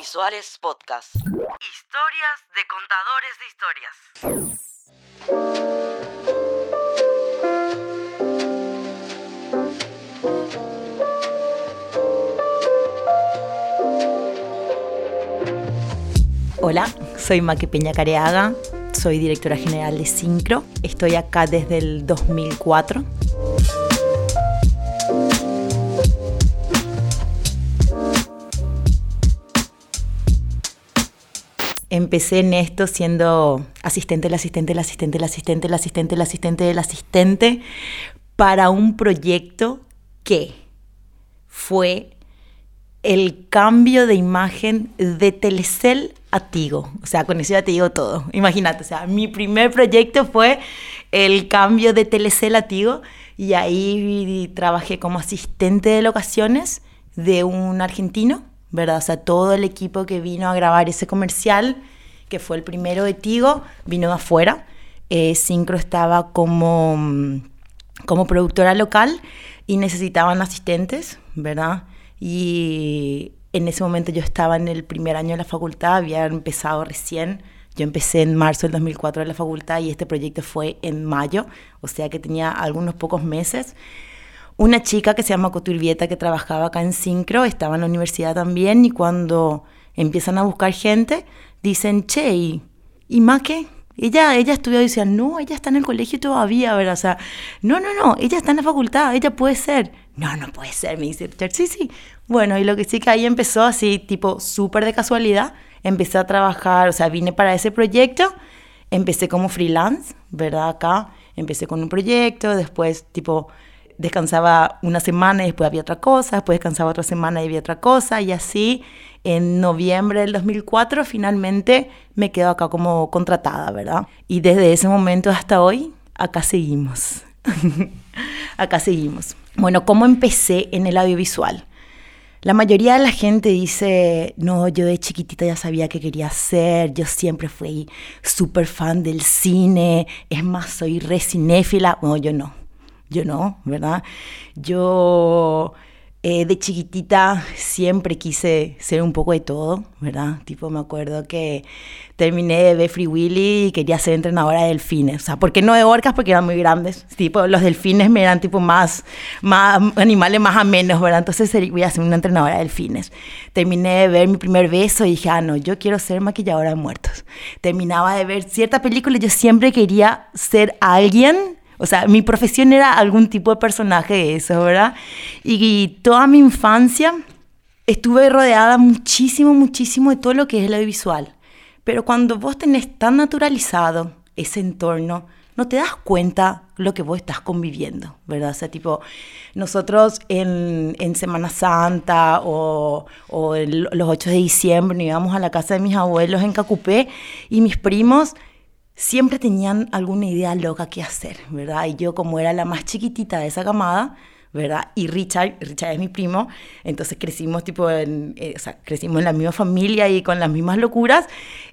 Audiovisuales Podcast. Historias de contadores de historias. Hola, soy Maki Peña Careaga, soy directora general de Syncro. Estoy acá desde el 2004. Empecé en esto siendo asistente, el asistente, el asistente, el asistente, el asistente, el asistente del asistente para un proyecto que fue el cambio de imagen de Telecel a Tigo. O sea, con eso ya te digo todo. Imagínate, o sea, mi primer proyecto fue el cambio de Telecel a Tigo y ahí trabajé como asistente de locaciones de un argentino, ¿verdad? O sea, todo el equipo que vino a grabar ese comercial, que fue el primero de Tigo, vino de afuera. Eh, Syncro estaba como, como productora local y necesitaban asistentes, ¿verdad? Y en ese momento yo estaba en el primer año de la facultad, había empezado recién. Yo empecé en marzo del 2004 en la facultad y este proyecto fue en mayo, o sea que tenía algunos pocos meses. Una chica que se llama Coturbieta que trabajaba acá en Syncro, estaba en la universidad también y cuando empiezan a buscar gente, dicen, che, ¿y, y Maque? Ella, ella estudió y decía, no, ella está en el colegio todavía, ¿verdad? O sea, no, no, no, ella está en la facultad, ella puede ser. No, no puede ser, me dice Richard. Sí, sí. Bueno, y lo que sí que ahí empezó así, tipo, súper de casualidad. Empecé a trabajar, o sea, vine para ese proyecto. Empecé como freelance, ¿verdad? Acá empecé con un proyecto, después, tipo, descansaba una semana y después había otra cosa, después descansaba otra semana y había otra cosa, y así en noviembre del 2004 finalmente me quedo acá como contratada, ¿verdad? Y desde ese momento hasta hoy, acá seguimos. acá seguimos. Bueno, ¿cómo empecé en el audiovisual? La mayoría de la gente dice, no, yo de chiquitita ya sabía qué quería hacer, yo siempre fui súper fan del cine, es más, soy re cinéfila. No, yo no, yo no, ¿verdad? Yo eh, de chiquitita siempre quise ser un poco de todo, ¿verdad? Tipo, me acuerdo que terminé de ver Free Willy y quería ser entrenadora de delfines. O sea, ¿por qué no de orcas? Porque eran muy grandes. Tipo, los delfines me eran tipo más, más animales más a menos, ¿verdad? Entonces voy a ser una entrenadora de delfines. Terminé de ver mi primer beso y dije, ah, no, yo quiero ser maquilladora de muertos. Terminaba de ver cierta película y yo siempre quería ser alguien o sea, mi profesión era algún tipo de personaje de eso, ¿verdad? Y, toda mi infancia estuve rodeada muchísimo, muchísimo de todo lo que es el audiovisual. Pero cuando vos tenés tan naturalizado ese entorno, no te das cuenta lo que vos estás conviviendo, ¿verdad? O sea, tipo, nosotros en, en Semana Santa o, o los 8 de diciembre íbamos a la casa de mis abuelos en Cacupé y mis primos siempre tenían alguna idea loca que hacer, ¿verdad? Y yo como era la más chiquitita de esa camada, ¿verdad? Y Richard, Richard es mi primo, entonces crecimos tipo en, eh, o sea, crecimos en la misma familia y con las mismas locuras.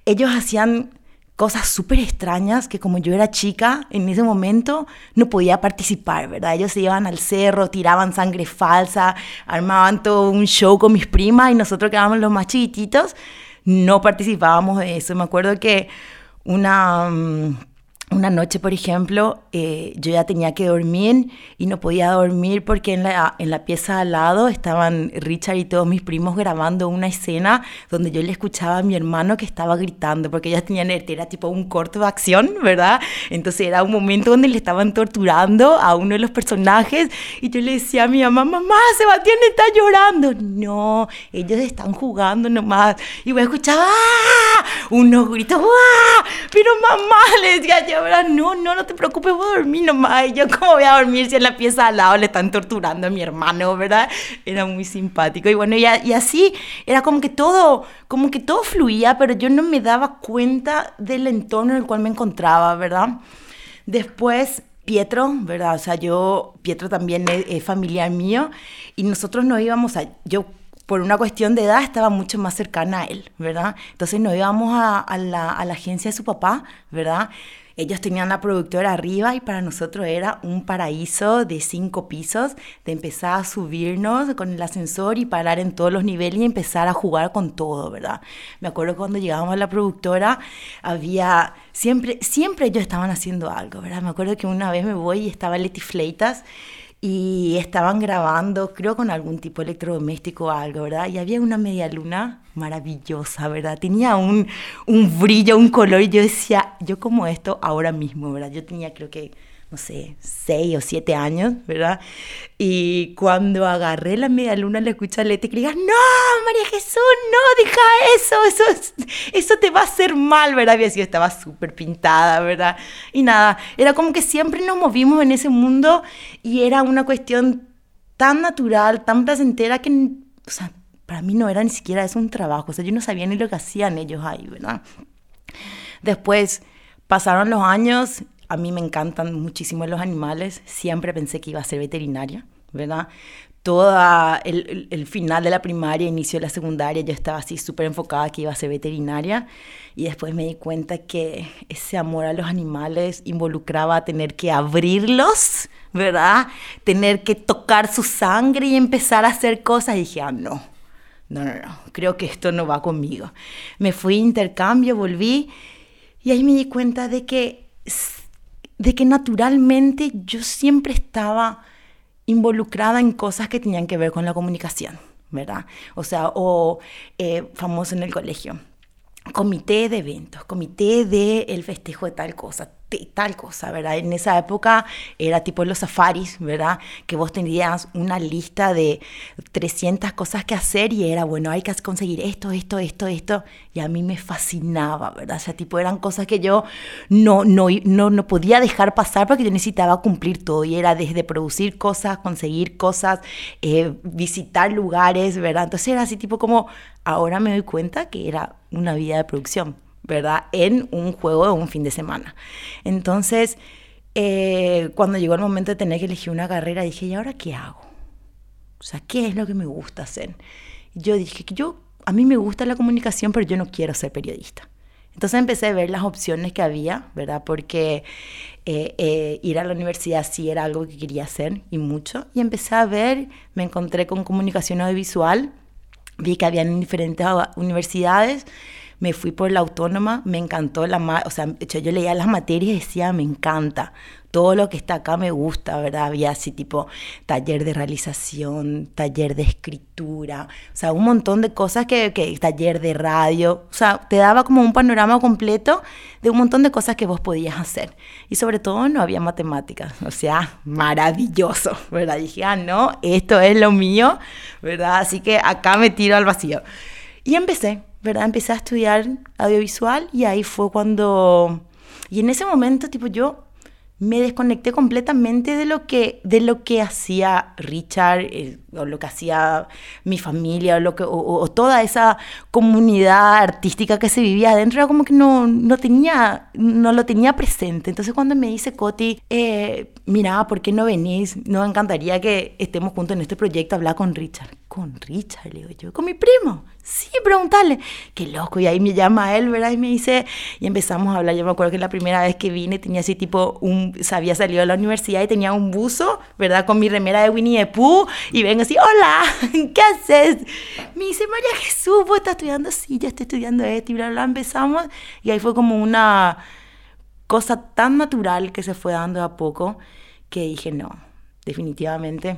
Ellos hacían cosas súper extrañas que como yo era chica, en ese momento no podía participar, ¿verdad? Ellos se iban al cerro, tiraban sangre falsa, armaban todo un show con mis primas y nosotros que éramos los más chiquititos, no participábamos de eso. Me acuerdo que una, mm, una noche, por ejemplo, eh, yo ya tenía que dormir y no podía dormir porque en la, en la pieza al lado estaban Richard y todos mis primos grabando una escena donde yo le escuchaba a mi hermano que estaba gritando porque ellas tenían, era tipo un corto de acción, ¿verdad? Entonces era un momento donde le estaban torturando a uno de los personajes y yo le decía a mi mamá, mamá, Sebastián está llorando. No, ellos están jugando nomás. Y voy a escuchar, ¡ah! Unos gritos, ¡ah! Pero mamá, le decía yo, no, no, no te preocupes, voy a dormir nomás. Y yo, ¿cómo voy a dormir si en la pieza al lado le están torturando a mi hermano, verdad? Era muy simpático. Y bueno, y, y así era como que todo, como que todo fluía, pero yo no me daba cuenta del entorno en el cual me encontraba, ¿verdad? Después Pietro, ¿verdad? O sea, yo, Pietro también es, es, familiar mío y nosotros no íbamos a, yo por una cuestión de edad estaba mucho más cercana a él, ¿verdad? Entonces nos íbamos a, a, la, a la agencia de su papá, ¿verdad? Ellos tenían la productora arriba y para nosotros era un paraíso de cinco pisos, de empezar a subirnos con el ascensor y parar en todos los niveles y empezar a jugar con todo, ¿verdad? Me acuerdo cuando llegábamos a la productora, había, siempre, siempre ellos estaban haciendo algo, ¿verdad? Me acuerdo que una vez me voy y estaba Leti Fleitas y estaban grabando, creo con algún tipo electrodoméstico o algo, ¿verdad? Y había una media luna maravillosa, ¿verdad? Tenía un, un brillo, un color y yo decía, yo como esto ahora mismo, ¿verdad? Yo tenía creo que no sé, seis o siete años, ¿verdad? Y cuando agarré la media luna, le escuché a Leti que le diga, no, María Jesús, no, deja eso, eso, eso te va a hacer mal, ¿verdad? Había sido, estaba súper pintada, ¿verdad? Y nada, era como que siempre nos movimos en ese mundo y era una cuestión tan natural, tan placentera que, o sea, para mí no era ni siquiera eso un trabajo, o sea, yo no sabía ni lo que hacían ellos ahí, ¿verdad? Después pasaron los años a mí me encantan muchísimo los animales. Siempre pensé que iba a ser veterinaria, ¿verdad? Todo el, el, final de la primaria, inicio de la secundaria, yo estaba así súper enfocada que iba a ser veterinaria. Y después me di cuenta que ese amor a los animales involucraba tener que abrirlos, ¿verdad? Tener que tocar su sangre y empezar a hacer cosas. Y dije, ah, no, no, no, no, creo que esto no va conmigo. Me fui a intercambio, volví y ahí me di cuenta de que de que naturalmente yo siempre estaba involucrada en cosas que tenían que ver con la comunicación, ¿verdad? O sea, o eh, famoso en el colegio, comité de eventos, comité de el festejo de tal cosa, tal cosa, ¿verdad? En esa época era tipo los safaris, ¿verdad? Que vos tenías una lista de 300 cosas que hacer y era, bueno, hay que conseguir esto, esto, esto, esto. Y a mí me fascinaba, ¿verdad? O sea, tipo eran cosas que yo no, no, no, no podía dejar pasar porque yo necesitaba cumplir todo. Y era desde producir cosas, conseguir cosas, eh, visitar lugares, ¿verdad? Entonces era así tipo como, ahora me doy cuenta que era una vida de producción ¿verdad? En un juego de un fin de semana. Entonces, eh, cuando llegó el momento de tener que elegir una carrera, dije, ¿y ahora qué hago? O sea, ¿qué es lo que me gusta hacer? Yo dije yo, a mí me gusta la comunicación, pero yo no quiero ser periodista. Entonces empecé a ver las opciones que había, ¿verdad? Porque eh, eh, ir a la universidad sí era algo que quería hacer y mucho. Y empecé a ver, me encontré con comunicación audiovisual, vi que había en diferentes universidades me fui por la autónoma, me encantó la, o sea, yo leía las materias y decía, me encanta, todo lo que está acá me gusta, ¿verdad? Había así tipo taller de realización, taller de escritura, o sea, un montón de cosas que, que taller de radio, o sea, te daba como un panorama completo de un montón de cosas que vos podías hacer. Y sobre todo no había matemáticas, o sea, maravilloso, ¿verdad? Dije, ah, no, esto es lo mío, ¿verdad? Así que acá me tiro al vacío. Y empecé, ¿verdad? Empecé a estudiar audiovisual y ahí fue cuando... Y en ese momento, tipo, yo me desconecté completamente de lo que, de lo que hacía Richard, eh, o lo que hacía mi familia, o, lo que, o, toda esa comunidad artística que se vivía adentro, era como que no, no, tenía, no lo tenía presente. Entonces cuando me dice Coti, eh, mira, ¿por qué no venís? Nos encantaría que estemos juntos en este proyecto, hablar con Richard. ¿Con Richard? Le digo yo, ¿con mi primo? Sí, preguntarle. Qué loco. Y ahí me llama él, ¿verdad? Y me dice, y empezamos a hablar. Yo me acuerdo que la primera vez que vine tenía así tipo, un, se había salido de la universidad y tenía un buzo, ¿verdad? Con mi remera de Winnie the Pooh. Y vengo así, hola, ¿qué haces? Me dice, María Jesús, ¿vos estás estudiando? Sí, ya estoy estudiando esto y bla, bla, Empezamos. Y ahí fue como una cosa tan natural que se fue dando a poco que dije, no, definitivamente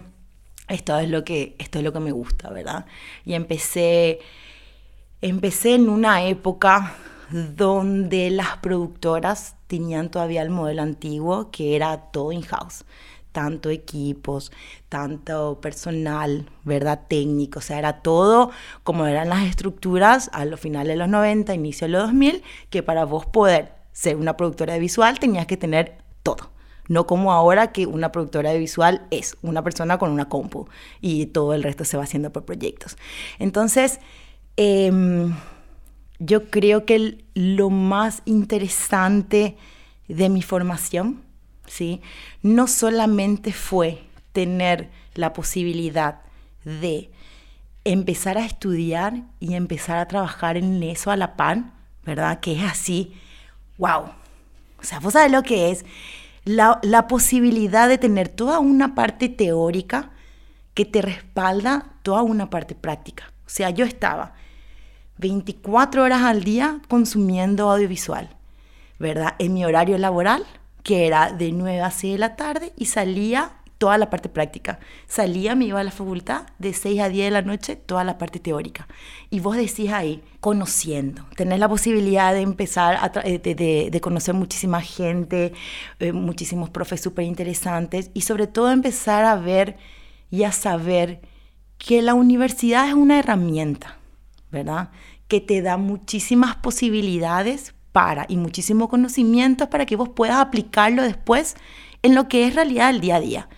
esto es lo que, esto es lo que me gusta, ¿verdad? Y empecé, empecé en una época donde las productoras tenían todavía el modelo antiguo, que era todo in-house, tanto equipos, tanto personal, ¿verdad? Técnico, o sea, era todo como eran las estructuras a los finales de los 90, inicio de los 2000, que para vos poder ser una productora de visual tenías que tener todo no como ahora que una productora de visual es una persona con una compu y todo el resto se va haciendo por proyectos. Entonces, em, yo creo que lo más interesante de mi formación, ¿sí? no solamente fue tener la posibilidad de empezar a estudiar y empezar a trabajar en eso a la pan, ¿verdad? Que es así, wow, O sea, vos sabés lo que es la, posibilidad de tener toda una parte teórica que te respalda toda una parte práctica. O sea, yo estaba 24 horas al día consumiendo audiovisual, ¿verdad? En mi horario laboral, que era de 9 a 6 de la tarde, y salía toda la parte práctica. Salía, me iba a la facultad, de 6 a 10 de la noche, toda la parte teórica. Y vos decís ahí, conociendo, tenés la posibilidad de empezar a eh, de, de, conocer muchísima gente, eh, muchísimos profes súper interesantes, y sobre todo empezar a ver y a saber que la universidad es una herramienta, ¿verdad? Que te da muchísimas posibilidades para y muchísimo conocimiento para que vos puedas aplicarlo después en lo que es realidad el día a día.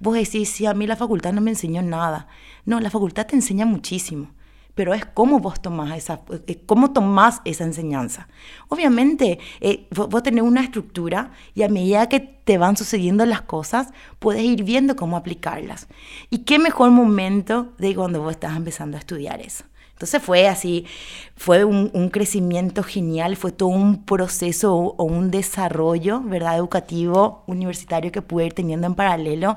Vos decís, sí, a mí la facultad no me enseñó nada. No, la facultad te enseña muchísimo, pero es cómo vos tomás esa, eh, cómo tomás esa enseñanza. Obviamente, eh, vos, tenés una estructura y a medida que te van sucediendo las cosas, puedes ir viendo cómo aplicarlas. Y qué mejor momento de cuando vos estás empezando a estudiar eso. Entonces fue así, fue un, crecimiento genial, fue todo un proceso o un desarrollo, ¿verdad? Educativo, universitario que pude ir teniendo en paralelo,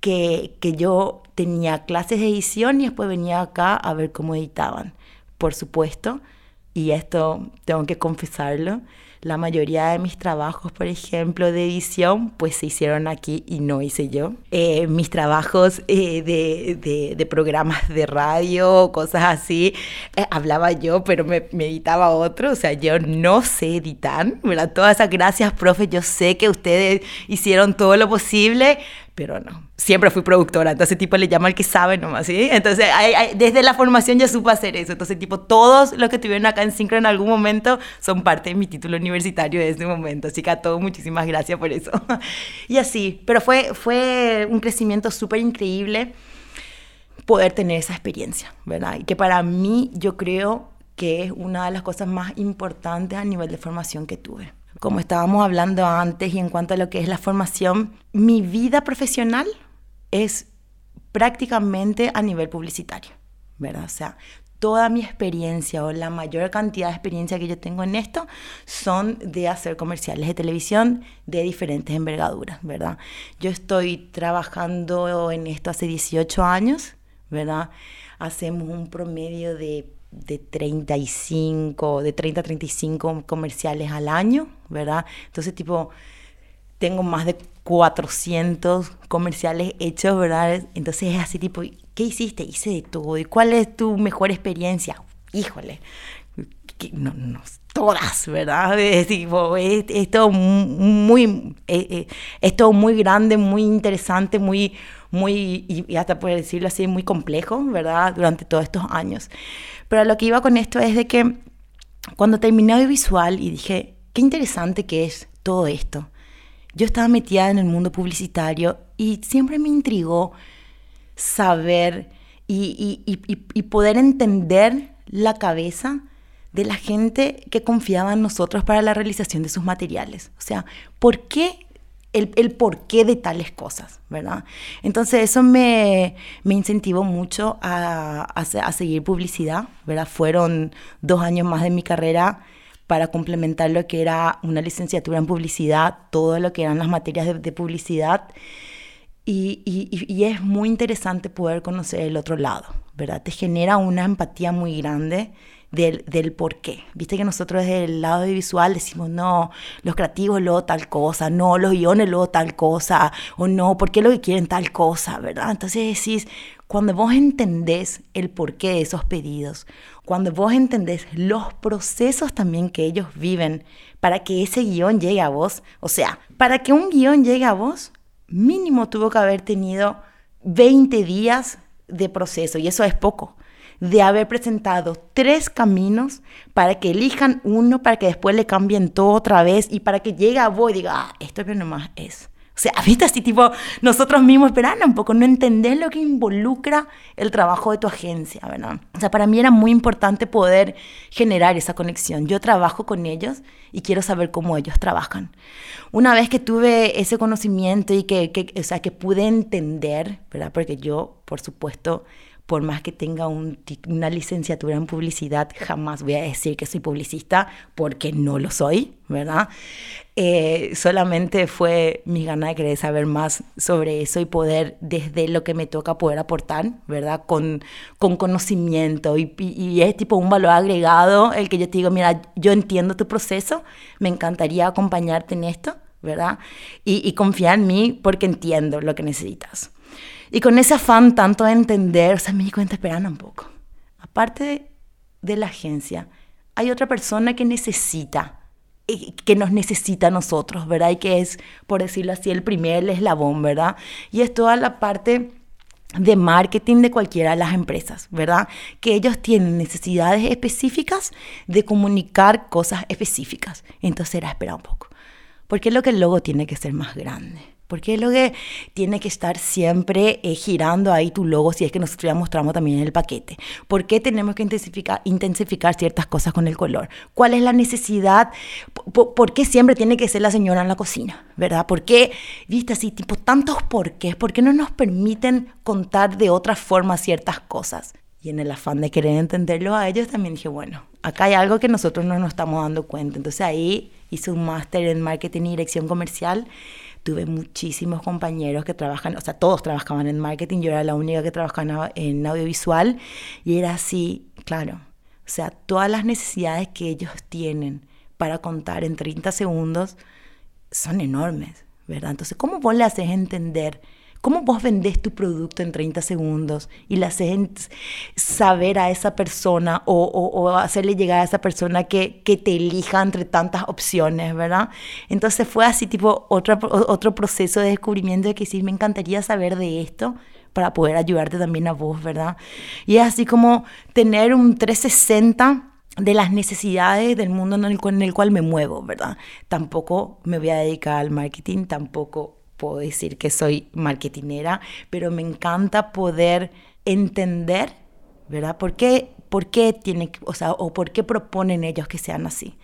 que, que yo tenía clases de edición y después venía acá a ver cómo editaban. Por supuesto, y esto tengo que confesarlo, la mayoría de mis trabajos, por ejemplo, de edición, pues se hicieron aquí y no hice yo. Eh, mis trabajos eh, de, de, programas de radio, cosas así, eh, hablaba yo, pero me, me, editaba otro. O sea, yo no sé editar, ¿verdad? Todas esas gracias, profe. Yo sé que ustedes hicieron todo lo posible, pero no. Siempre fui productora, entonces tipo le llama al que sabe nomás, ¿sí? Entonces, desde la formación ya supe hacer eso. Entonces, tipo, todos los que estuvieron acá en Synchro en algún momento son parte de mi título universitario de ese momento. Así que a todos muchísimas gracias por eso. y así, pero fue, fue un crecimiento súper increíble poder tener esa experiencia, ¿verdad? Y que para mí yo creo que es una de las cosas más importantes a nivel de formación que tuve como estábamos hablando antes y en cuanto a lo que es la formación, mi vida profesional es prácticamente a nivel publicitario, ¿verdad? O sea, toda mi experiencia o la mayor cantidad de experiencia que yo tengo en esto son de hacer comerciales de televisión de diferentes envergaduras, ¿verdad? Yo estoy trabajando en esto hace 18 años, ¿verdad? Hacemos un promedio de de 35, de 30 a 35 comerciales al año, ¿verdad? Entonces, tipo, tengo más de 400 comerciales hechos, ¿verdad? Entonces es así, tipo, ¿qué hiciste? Hice de todo. ¿Y cuál es tu mejor experiencia? Híjole, no, no, todas, ¿verdad? Es, tipo, es, todo muy, eh, eh, es, todo muy grande, muy interesante, muy, muy, y hasta puedo decirlo así, muy complejo, ¿verdad? Durante todos estos años. Pero lo que iba con esto es de que cuando terminé audiovisual y dije, qué interesante que es todo esto. Yo estaba metida en el mundo publicitario y siempre me intrigó saber y, y poder entender la cabeza de la gente que confiaba en nosotros para la realización de sus materiales. O sea, ¿por qué el, el porqué de tales cosas, ¿verdad? Entonces eso me, me incentivó mucho a, a, seguir publicidad, ¿verdad? Fueron dos años más de mi carrera para complementar lo que era una licenciatura en publicidad, todo lo que eran las materias de, de publicidad. Y, y, y, es muy interesante poder conocer el otro lado, ¿verdad? Te genera una empatía muy grande del, del por qué. Viste que nosotros desde el lado visual decimos, no, los creativos luego tal cosa, no, los guiones luego tal cosa, o no, ¿por qué lo que quieren tal cosa, verdad? Entonces decís, cuando vos entendés el porqué de esos pedidos, cuando vos entendés los procesos también que ellos viven para que ese guion llegue a vos, o sea, para que un guion llegue a vos, mínimo tuvo que haber tenido 20 días de proceso, y eso es poco de haber presentado tres caminos para que elijan uno, para que después le cambien todo otra vez y para que llegue a vos y diga, ah, esto que nomás es. Sea, viste así tipo nosotros mismos esperando un poco, no entender lo que involucra el trabajo de tu agencia, ¿verdad? O sea, para mí era muy importante poder generar esa conexión. Yo trabajo con ellos y quiero saber cómo ellos trabajan. Una vez que tuve ese conocimiento y que, que o sea, que pude entender, ¿verdad? Porque yo, por supuesto, por más que tenga una licenciatura en publicidad, jamás voy a decir que soy publicista porque no lo soy, ¿verdad? Eh, solamente fue mi gana de querer saber más sobre eso y poder, desde lo que me toca, poder aportar, ¿verdad? Con, con conocimiento y, y, es tipo un valor agregado el que yo te digo, mira, yo entiendo tu proceso, me encantaría acompañarte en esto, ¿verdad? Y, y confiar en mí porque entiendo lo que necesitas. Y con ese afán tanto de entender, o sea, me di cuenta, esperando un poco. Aparte de, la agencia, hay otra persona que necesita, eh, que nos necesita a nosotros, ¿verdad? Y que es, por decirlo así, el primer eslabón, ¿verdad? Y es toda la parte de marketing de cualquiera de las empresas, ¿verdad? Que ellos tienen necesidades específicas de comunicar cosas específicas. Entonces era esperar un poco. Porque es lo que el logo tiene que ser más grande. Porque es lo que tiene que estar siempre eh, girando ahí tu logo si es que nosotros ya mostramos también en el paquete. ¿Por qué tenemos que intensificar, ciertas cosas con el color? ¿Cuál es la necesidad? ¿Por, qué siempre tiene que ser la señora en la cocina? ¿Verdad? ¿Por qué, viste así, tipo tantos por qué? ¿Por qué no nos permiten contar de otra forma ciertas cosas? Y en el afán de querer entenderlo a ellos también dije, bueno, acá hay algo que nosotros no nos estamos dando cuenta. Entonces ahí hice un máster en marketing y dirección comercial tuve muchísimos compañeros que trabajan, o sea, todos trabajaban en marketing, yo era la única que trabajaba en audiovisual y era así, claro, o sea, todas las necesidades que ellos tienen para contar en 30 segundos son enormes, ¿verdad? Entonces, ¿cómo vos le haces entender? ¿Cómo vos vendés tu producto en 30 segundos y le haces saber a esa persona o, hacerle llegar a esa persona que, que, te elija entre tantas opciones, ¿verdad? Entonces fue así tipo otro, otro proceso de descubrimiento de que sí, me encantaría saber de esto para poder ayudarte también a vos, ¿verdad? Y es así como tener un 360 de las necesidades del mundo en el, en el cual me muevo, ¿verdad? Tampoco me voy a dedicar al marketing, tampoco puedo decir que soy marketinera, pero me encanta poder entender, ¿verdad? ¿Por qué, por qué tiene, o sea, o por qué proponen ellos que sean así?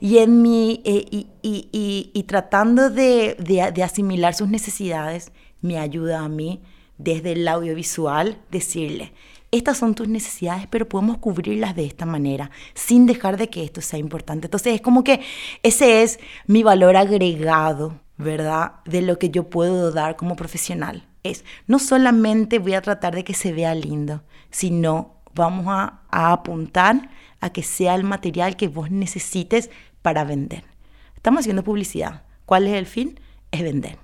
Y, en mi, eh, y, y, tratando de, de, de asimilar sus necesidades, me ayuda a mí desde el audiovisual decirle, estas son tus necesidades, pero podemos cubrirlas de esta manera, sin dejar de que esto sea importante. Entonces es como que ese es mi valor agregado ¿verdad? De lo que yo puedo dar como profesional. Es, no solamente voy a tratar de que se vea lindo, sino vamos a, apuntar a que sea el material que vos necesites para vender. Estamos haciendo publicidad. ¿Cuál es el fin? Es vender,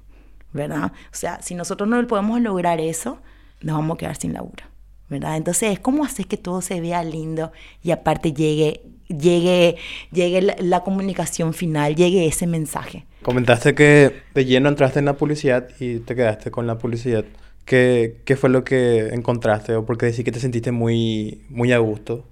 ¿verdad? O sea, si nosotros no podemos lograr eso, nos vamos a quedar sin laburo, ¿verdad? Entonces, es ¿cómo hacer que todo se vea lindo y aparte llegue llegue, llegue la, comunicación final, llegue ese mensaje. Comentaste que de lleno entraste en la publicidad y te quedaste con la publicidad. ¿Qué, qué fue lo que encontraste o por qué decís que te sentiste muy, muy a gusto?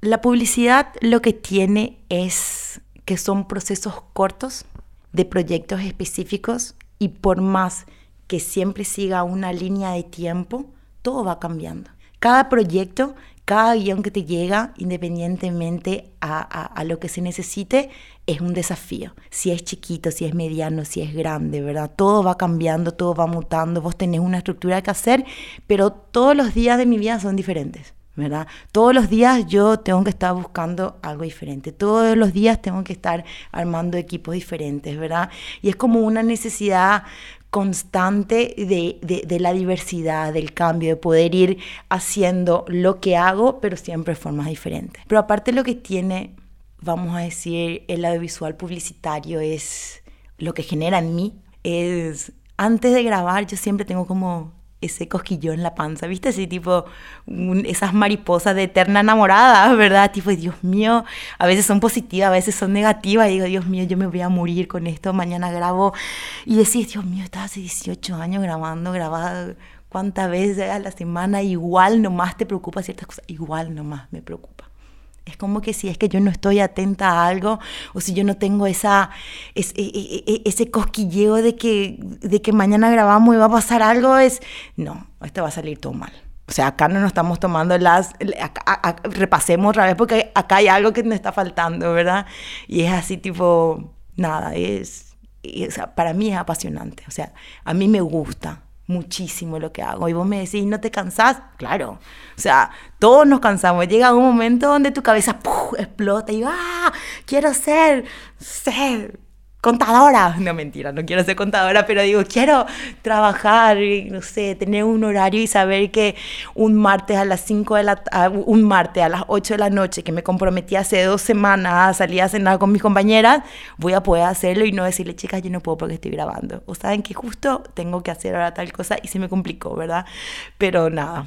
La publicidad lo que tiene es que son procesos cortos de proyectos específicos y por más que siempre siga una línea de tiempo, todo va cambiando. Cada proyecto cada guion que te llega, independientemente a, lo que se necesite, es un desafío. Si es chiquito, si es mediano, si es grande, ¿verdad? Todo va cambiando, todo va mutando, vos tenés una estructura que hacer, pero todos los días de mi vida son diferentes. ¿verdad? Todos los días yo tengo que estar buscando algo diferente, todos los días tengo que estar armando equipos diferentes, ¿verdad? Y es como una necesidad constante de, la diversidad, del cambio, de poder ir haciendo lo que hago, pero siempre de formas diferentes. Pero aparte lo que tiene, vamos a decir, el audiovisual publicitario es lo que genera en mí, es antes de grabar yo siempre tengo como ese cosquillón en la panza, ¿viste? Así tipo esas mariposas de eterna enamorada, ¿verdad? Tipo, Dios mío, a veces son positivas, a veces son negativas, y digo, Dios mío, yo me voy a morir con esto, mañana grabo, y decís, Dios mío, estaba hace 18 años grabando, grababa cuántas veces a la semana, igual nomás te preocupa ciertas cosas, igual nomás me preocupa. Es como que si es que yo no estoy atenta a algo o si yo no tengo esa, e, e, e, ese cosquilleo de que, de que mañana grabamos y va a pasar algo, es, no, esto va a salir todo mal. O sea, acá no nos estamos tomando las, repasemos otra vez porque acá hay algo que nos está faltando, ¿verdad? Y es así tipo, nada, es, para mí es apasionante. O sea, a mí me gusta muchísimo lo que hago. Y vos me decís, ¿no te cansás? Claro. O sea, todos nos cansamos. Llega un momento donde tu cabeza explota y ¡ah! Quiero ser, ser contadora. No, mentira, no quiero ser contadora, pero digo, quiero trabajar, no sé, tener un horario y saber que un martes a las 5 de la un martes a las 8 de la noche, que me comprometí hace dos semanas a salir a cenar con mis compañeras, voy a poder hacerlo y no decirle, chicas, yo no puedo porque estoy grabando. O saben que justo tengo que hacer ahora tal cosa y se me complicó, ¿verdad? Pero nada,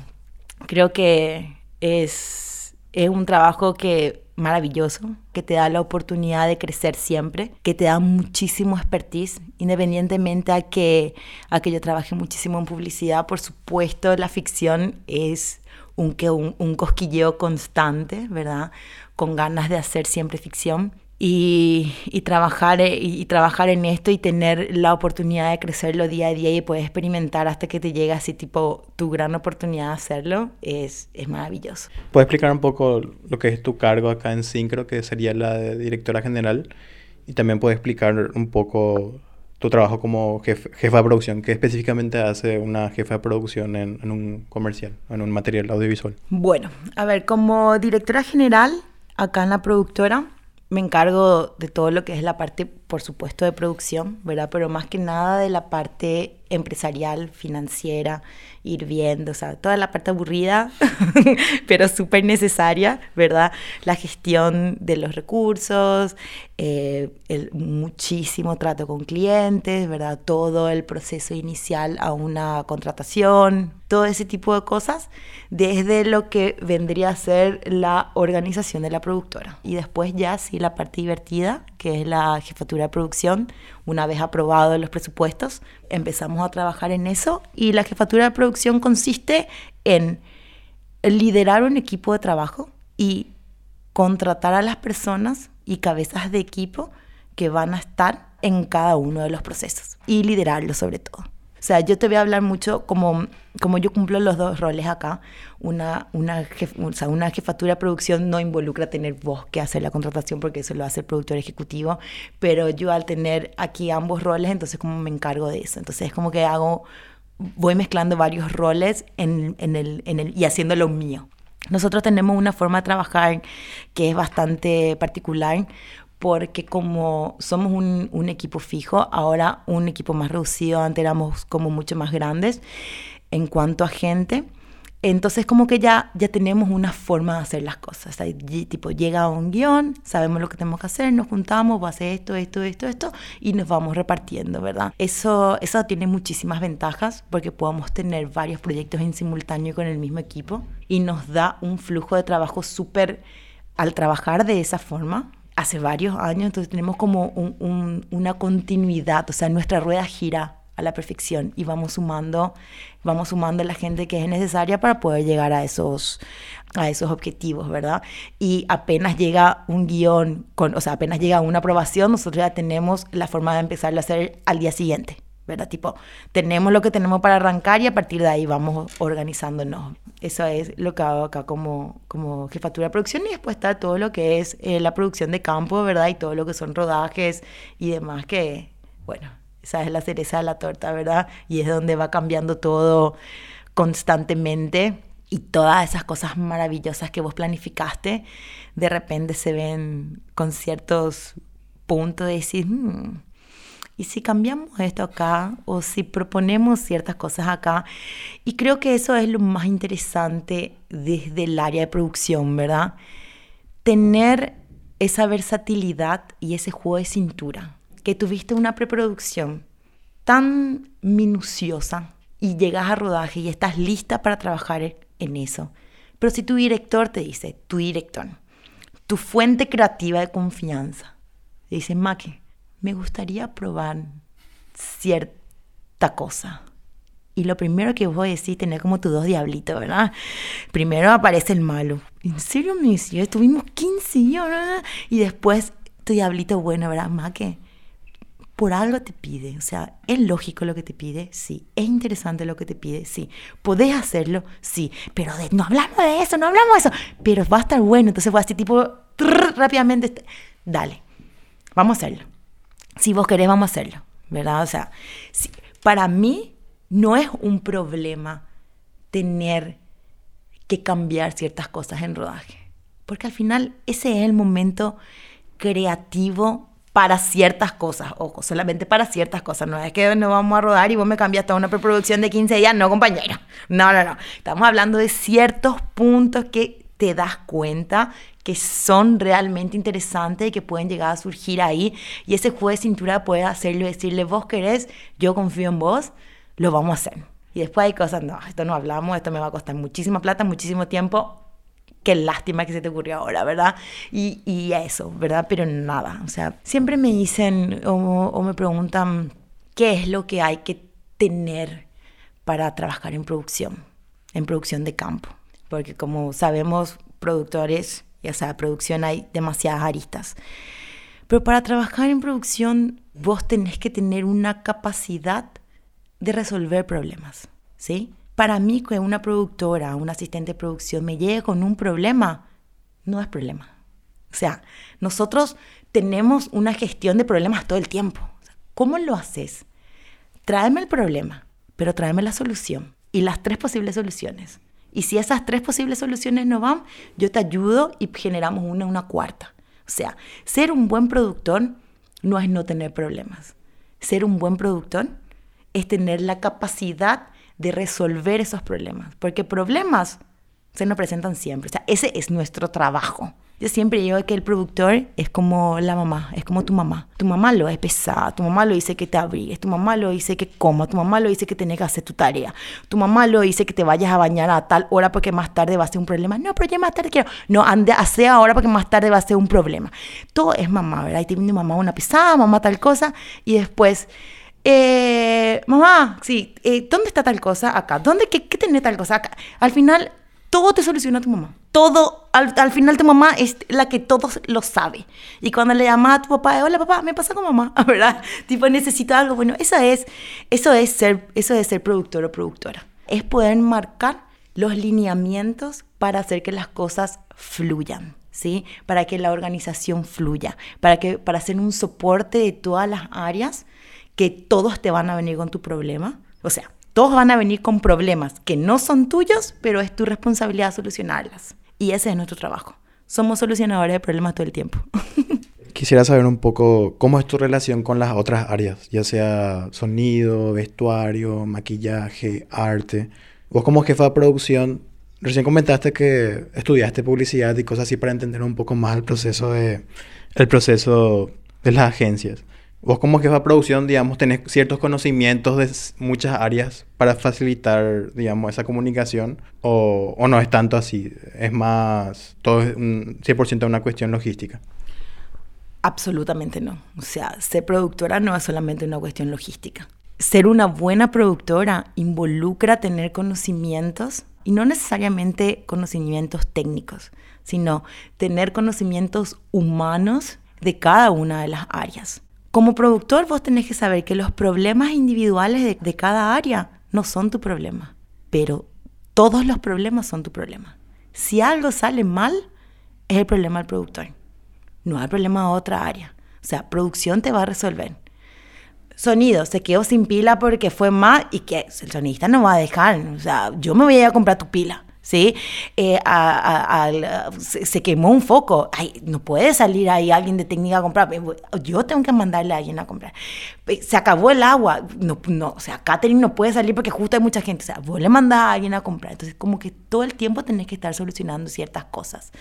creo que es, es un trabajo que maravilloso, que te da la oportunidad de crecer siempre, que te da muchísimo expertise, independientemente a que, a que yo trabaje muchísimo en publicidad, por supuesto la ficción es un, un, un cosquilleo constante, ¿verdad? Con ganas de hacer siempre ficción y, trabajar, eh, y, trabajar en esto y tener la oportunidad de crecerlo día a día y poder experimentar hasta que te llegue así tipo tu gran oportunidad de hacerlo es, es maravilloso. ¿Puedes explicar un poco lo que es tu cargo acá en Syncro, que sería la de directora general? Y también puedes explicar un poco tu trabajo como jefa de producción, ¿qué específicamente hace una jefa de producción en, en un comercial, en un material audiovisual? Bueno, a ver, como directora general acá en la productora, me encargo de todo lo que es la parte, por supuesto, de producción, ¿verdad? Pero más que nada de la parte empresarial, financiera, ir viendo, o sea, toda la parte aburrida, pero súper necesaria, ¿verdad? La gestión de los recursos, eh, el muchísimo trato con clientes, ¿verdad? Todo el proceso inicial a una contratación, todo ese tipo de cosas, desde lo que vendría a ser la organización de la productora. Y después ya sí la parte divertida, que es la jefatura de producción, una vez aprobados los presupuestos, empezamos a trabajar en eso y la jefatura de producción consiste en liderar un equipo de trabajo y contratar a las personas y cabezas de equipo que van a estar en cada uno de los procesos y liderarlo sobre todo. Sea, yo te voy a hablar mucho como, como yo cumplo los dos roles acá. Una, una, o sea, una jefatura de producción no involucra tener voz que hacer la contratación porque eso lo hace el productor ejecutivo, pero yo al tener aquí ambos roles, entonces como me encargo de eso. Entonces es como que hago, voy mezclando varios roles en, en el, en el, y haciéndolo mío. Nosotros tenemos una forma de trabajar que es bastante particular porque como somos un, equipo fijo, ahora un equipo más reducido, antes éramos como mucho más grandes en cuanto a gente. Entonces como que ya, ya tenemos una forma de hacer las cosas. tipo, llega un guion, sabemos lo que tenemos que hacer, nos juntamos, va a hacer esto, esto, esto, esto, y nos vamos repartiendo, ¿verdad? Eso, eso tiene muchísimas ventajas porque podemos tener varios proyectos en simultáneo con el mismo equipo y nos da un flujo de trabajo súper, al trabajar de esa forma, hace varios años, entonces tenemos como una continuidad, o sea, nuestra rueda gira a la perfección y vamos sumando, vamos sumando la gente que es necesaria para poder llegar a esos, a esos objetivos, ¿verdad? Y apenas llega un guion, con, o sea, apenas llega una aprobación, nosotros ya tenemos la forma de empezarlo a hacer al día siguiente. ¿Verdad? Tipo, tenemos lo que tenemos para arrancar y a partir de ahí vamos organizándonos. Eso es lo que hago acá como, como jefatura de producción y después está todo lo que es eh, la producción de campo, ¿verdad? Y todo lo que son rodajes y demás que, bueno, esa es la cereza de la torta, ¿verdad? Y es donde va cambiando todo constantemente y todas esas cosas maravillosas que vos planificaste, de repente se ven con ciertos puntos de decir, hmm, ¿Y si cambiamos esto acá o si proponemos ciertas cosas acá? Y creo que eso es lo más interesante desde el área de producción, ¿verdad? Tener esa versatilidad y ese juego de cintura. Que tuviste una preproducción tan minuciosa y llegas a rodaje y estás lista para trabajar en eso. Pero si tu director te dice, tu director, tu fuente creativa de confianza, te dice, Maque, me gustaría probar cierta cosa. Y lo primero que vos decís, tener como tus dos diablitos, ¿verdad? Primero aparece el malo. ¿En serio me decía? Estuvimos 15 años, Y después tu diablito bueno, ¿verdad? Más que por algo te pide. O sea, ¿es lógico lo que te pide? Sí. ¿Es interesante lo que te pide? Sí. ¿Podés hacerlo? Sí. Pero no hablamos de eso, no hablamos de eso. Pero va a estar bueno. Entonces fue así tipo, rápidamente, dale, vamos a hacerlo si vos querés, vamos a hacerlo, ¿verdad? O sea, para mí no es un problema tener que cambiar ciertas cosas en rodaje, porque al final ese es el momento creativo para ciertas cosas, ojo, solamente para ciertas cosas, no es que no vamos a rodar y vos me cambiaste a una preproducción de 15 días, no compañero, no, no, no, estamos hablando de ciertos puntos que te das cuenta que son realmente interesantes y que pueden llegar a surgir ahí y ese juez de cintura puede hacerlo decirle, vos querés, yo confío en vos, lo vamos a hacer. Y después hay cosas, no, esto no hablamos, esto me va a costar muchísima plata, muchísimo tiempo, qué lástima que se te ocurrió ahora, ¿verdad? Y, y eso, ¿verdad? Pero nada, o sea, siempre me dicen o me preguntan qué es lo que hay que tener para trabajar en producción, en producción de campo. Porque como sabemos, productores, ya sea, producción hay demasiadas aristas. Pero para trabajar en producción, vos tenés que tener una capacidad de resolver problemas, ¿sí? Para mí, que una productora, un asistente de producción me llegue con un problema, no es problema. O sea, nosotros tenemos una gestión de problemas todo el tiempo. ¿Cómo lo haces? Tráeme el problema, pero tráeme la solución y las tres posibles soluciones. Y si esas tres posibles soluciones no van, yo te ayudo y generamos una, una cuarta. O sea, ser un buen productor no es no tener problemas. Ser un buen productor es tener la capacidad de resolver esos problemas, porque problemas se nos presentan siempre, o sea, ese es nuestro trabajo. Yo siempre digo que el productor es como la mamá, es como tu mamá. Tu mamá lo es pesada, tu mamá lo dice que te abrigues, tu mamá lo dice que coma, tu mamá lo dice que tenés que hacer tu tarea, tu mamá lo dice que te vayas a bañar a tal hora porque más tarde va a ser un problema. No, pero ya más tarde quiero. No, ande, hace ahora porque más tarde va a ser un problema. Todo es mamá, ¿verdad? Y te viene mamá una pesada, mamá tal cosa, y después eh, mamá, sí, eh, ¿dónde está tal cosa acá? ¿Dónde, qué, qué tiene tal cosa acá? Al final, todo te soluciona tu mamá. Todo, al, final tu mamá es la que todo lo sabe. Y cuando le llamas a tu papá, hola papá, me pasa con mamá, ¿verdad? Tipo, necesito algo. Bueno, eso es, eso es ser, eso es ser productor o productora. Es poder marcar los lineamientos para hacer que las cosas fluyan. ¿Sí? Para que la organización fluya, para, que, para hacer un soporte de todas las áreas que todos te van a venir con tu problema. O sea, todos van a venir con problemas que no son tuyos, pero es tu responsabilidad solucionarlas. Y ese es nuestro trabajo. Somos solucionadores de problemas todo el tiempo. Quisiera saber un poco cómo es tu relación con las otras áreas, ya sea sonido, vestuario, maquillaje, arte. Vos como jefa de producción, recién comentaste que estudiaste publicidad y cosas así para entender un poco más el proceso de, el proceso de las agencias. Vos como jefa de producción, digamos, tenés ciertos conocimientos de muchas áreas para facilitar, digamos, esa comunicación o, o no es tanto así, es más, todo es un 100% una cuestión logística. Absolutamente no. O sea, ser productora no es solamente una cuestión logística. Ser una buena productora involucra tener conocimientos y no necesariamente conocimientos técnicos, sino tener conocimientos humanos de cada una de las áreas. Como productor vos tenés que saber que los problemas individuales de, cada área no son tu problema, pero todos los problemas son tu problema. Si algo sale mal, es el problema del productor, no es el problema de otra área. O sea, producción te va a resolver. Sonido, se quedó sin pila porque fue mal y que el sonista no va a dejar. O sea, yo me voy a ir a comprar tu pila. ¿Sí? Eh, se, quemó un foco. Ay, no puede salir ahí alguien de técnica a comprar. Yo tengo que mandarle a alguien a comprar. Se acabó el agua. No, no, o sea, Catherine no puede salir porque justo hay mucha gente. O sea, vos le mandás a alguien a comprar. Entonces, como que todo el tiempo tenés que estar solucionando ciertas cosas.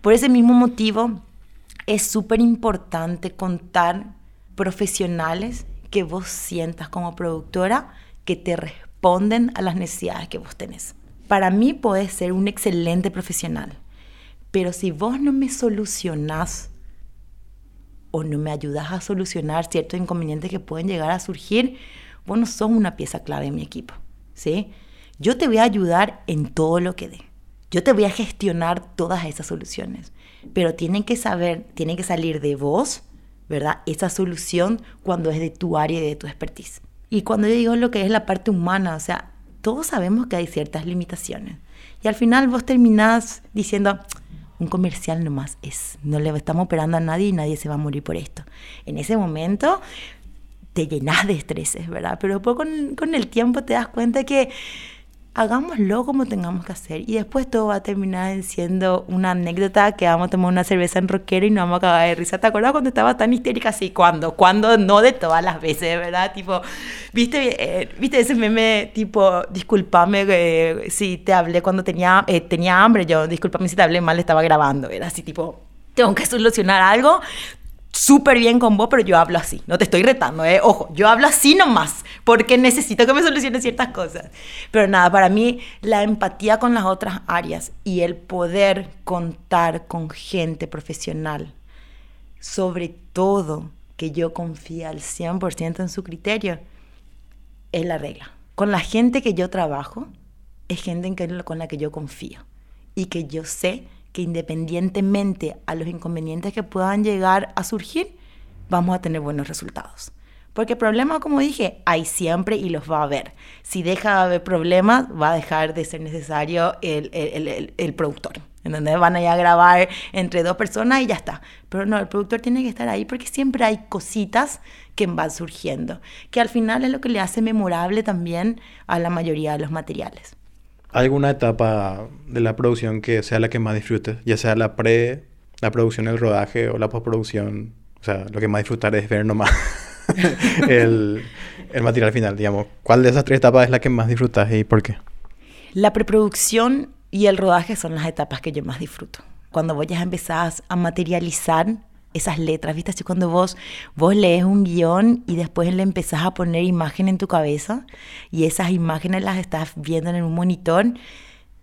Por ese mismo motivo, es súper importante contar profesionales que vos sientas como productora que te responden a las necesidades que vos tenés. Para mí podés ser un excelente profesional, pero si vos no me solucionás o no me ayudas a solucionar ciertos inconvenientes que pueden llegar a surgir, vos no sos una pieza clave en mi equipo, ¿sí? Yo te voy a ayudar en todo lo que dé. Yo te voy a gestionar todas esas soluciones, pero tienen que saber, tienen que salir de vos, ¿verdad? Esa solución cuando es de tu área y de tu expertise. Y cuando yo digo lo que es la parte humana, o sea, todos sabemos que hay ciertas limitaciones. Y al final vos terminás diciendo, un comercial nomás es, no le estamos operando a nadie y nadie se va a morir por esto. En ese momento te llenas de estreses, ¿verdad? Pero después con, con el tiempo te das cuenta que hagámoslo como tengamos que hacer. Y después todo va a terminar siendo una anécdota que vamos a tomar una cerveza en rockero y nos vamos a cagar de risa. ¿Te acuerdas cuando estaba tan histérica así? ¿Cuándo? ¿Cuándo? No de todas las veces, ¿verdad? Tipo, ¿viste, eh, ¿viste ese meme tipo, discúlpame eh, si te hablé cuando tenía, eh, tenía hambre? Yo, discúlpame si te hablé mal, estaba grabando. Era así tipo, tengo que solucionar algo, súper bien con vos, pero yo hablo así. No te estoy retando, ¿eh? Ojo, yo hablo así nomás, porque necesito que me soluciones ciertas cosas. Pero nada, para mí la empatía con las otras áreas y el poder contar con gente profesional, sobre todo que yo confíe al 100% en su criterio, es la regla. Con la gente que yo trabajo, es gente con la que yo confío y que yo sé que independientemente a los inconvenientes que puedan llegar a surgir, vamos a tener buenos resultados. Porque problemas, como dije, hay siempre y los va a haber. Si deja de haber problemas, va a dejar de ser necesario el, el, el, productor. En donde van a ir a grabar entre dos personas y ya está. Pero no, el productor tiene que estar ahí porque siempre hay cositas que van surgiendo. Que al final es lo que le hace memorable también a la mayoría de los materiales alguna etapa de la producción que sea la que más disfrutes? Ya sea la pre, la producción, el rodaje o la postproducción. O sea, lo que más disfrutar es ver nomás el, el, material final, digamos. ¿Cuál de esas tres etapas es la que más disfrutas y por qué? La preproducción y el rodaje son las etapas que yo más disfruto. Cuando voy a empezar a materializar esas letras, ¿viste? Así cuando vos, vos lees un guion y después le empezás a poner imagen en tu cabeza y esas imágenes las estás viendo en un monitor,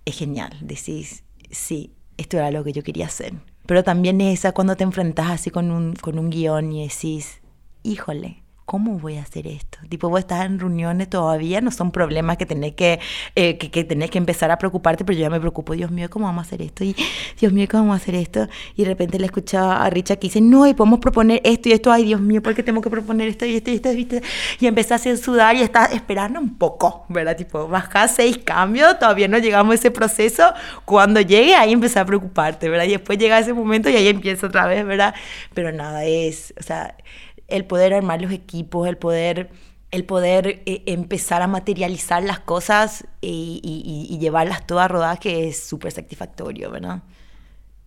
es genial. Decís, sí, esto era lo que yo quería hacer. Pero también es esa cuando te enfrentas así con un, con un guion y decís, híjole, ¿cómo voy a hacer esto? Tipo, vos estás en reuniones todavía, no son problemas que tenés que, eh, que, que, tenés que empezar a preocuparte, pero yo ya me preocupo, Dios mío, ¿cómo vamos a hacer esto? Y Dios mío, ¿cómo vamos a hacer esto? Y de repente le escuchaba a Richard que dice, no, y podemos proponer esto y esto, ay Dios mío, ¿por qué tengo que proponer esto y esto y esto? ¿viste? Y empezás a sudar y estás esperando un poco, ¿verdad? Tipo, bajás seis cambios, todavía no llegamos a ese proceso, cuando llegue ahí empezás a preocuparte, ¿verdad? Y después llega ese momento y ahí empieza otra vez, ¿verdad? Pero nada, es, o sea el poder armar los equipos, el poder, el poder eh, empezar a materializar las cosas y, llevarlas todas a rodaje es súper satisfactorio, ¿verdad?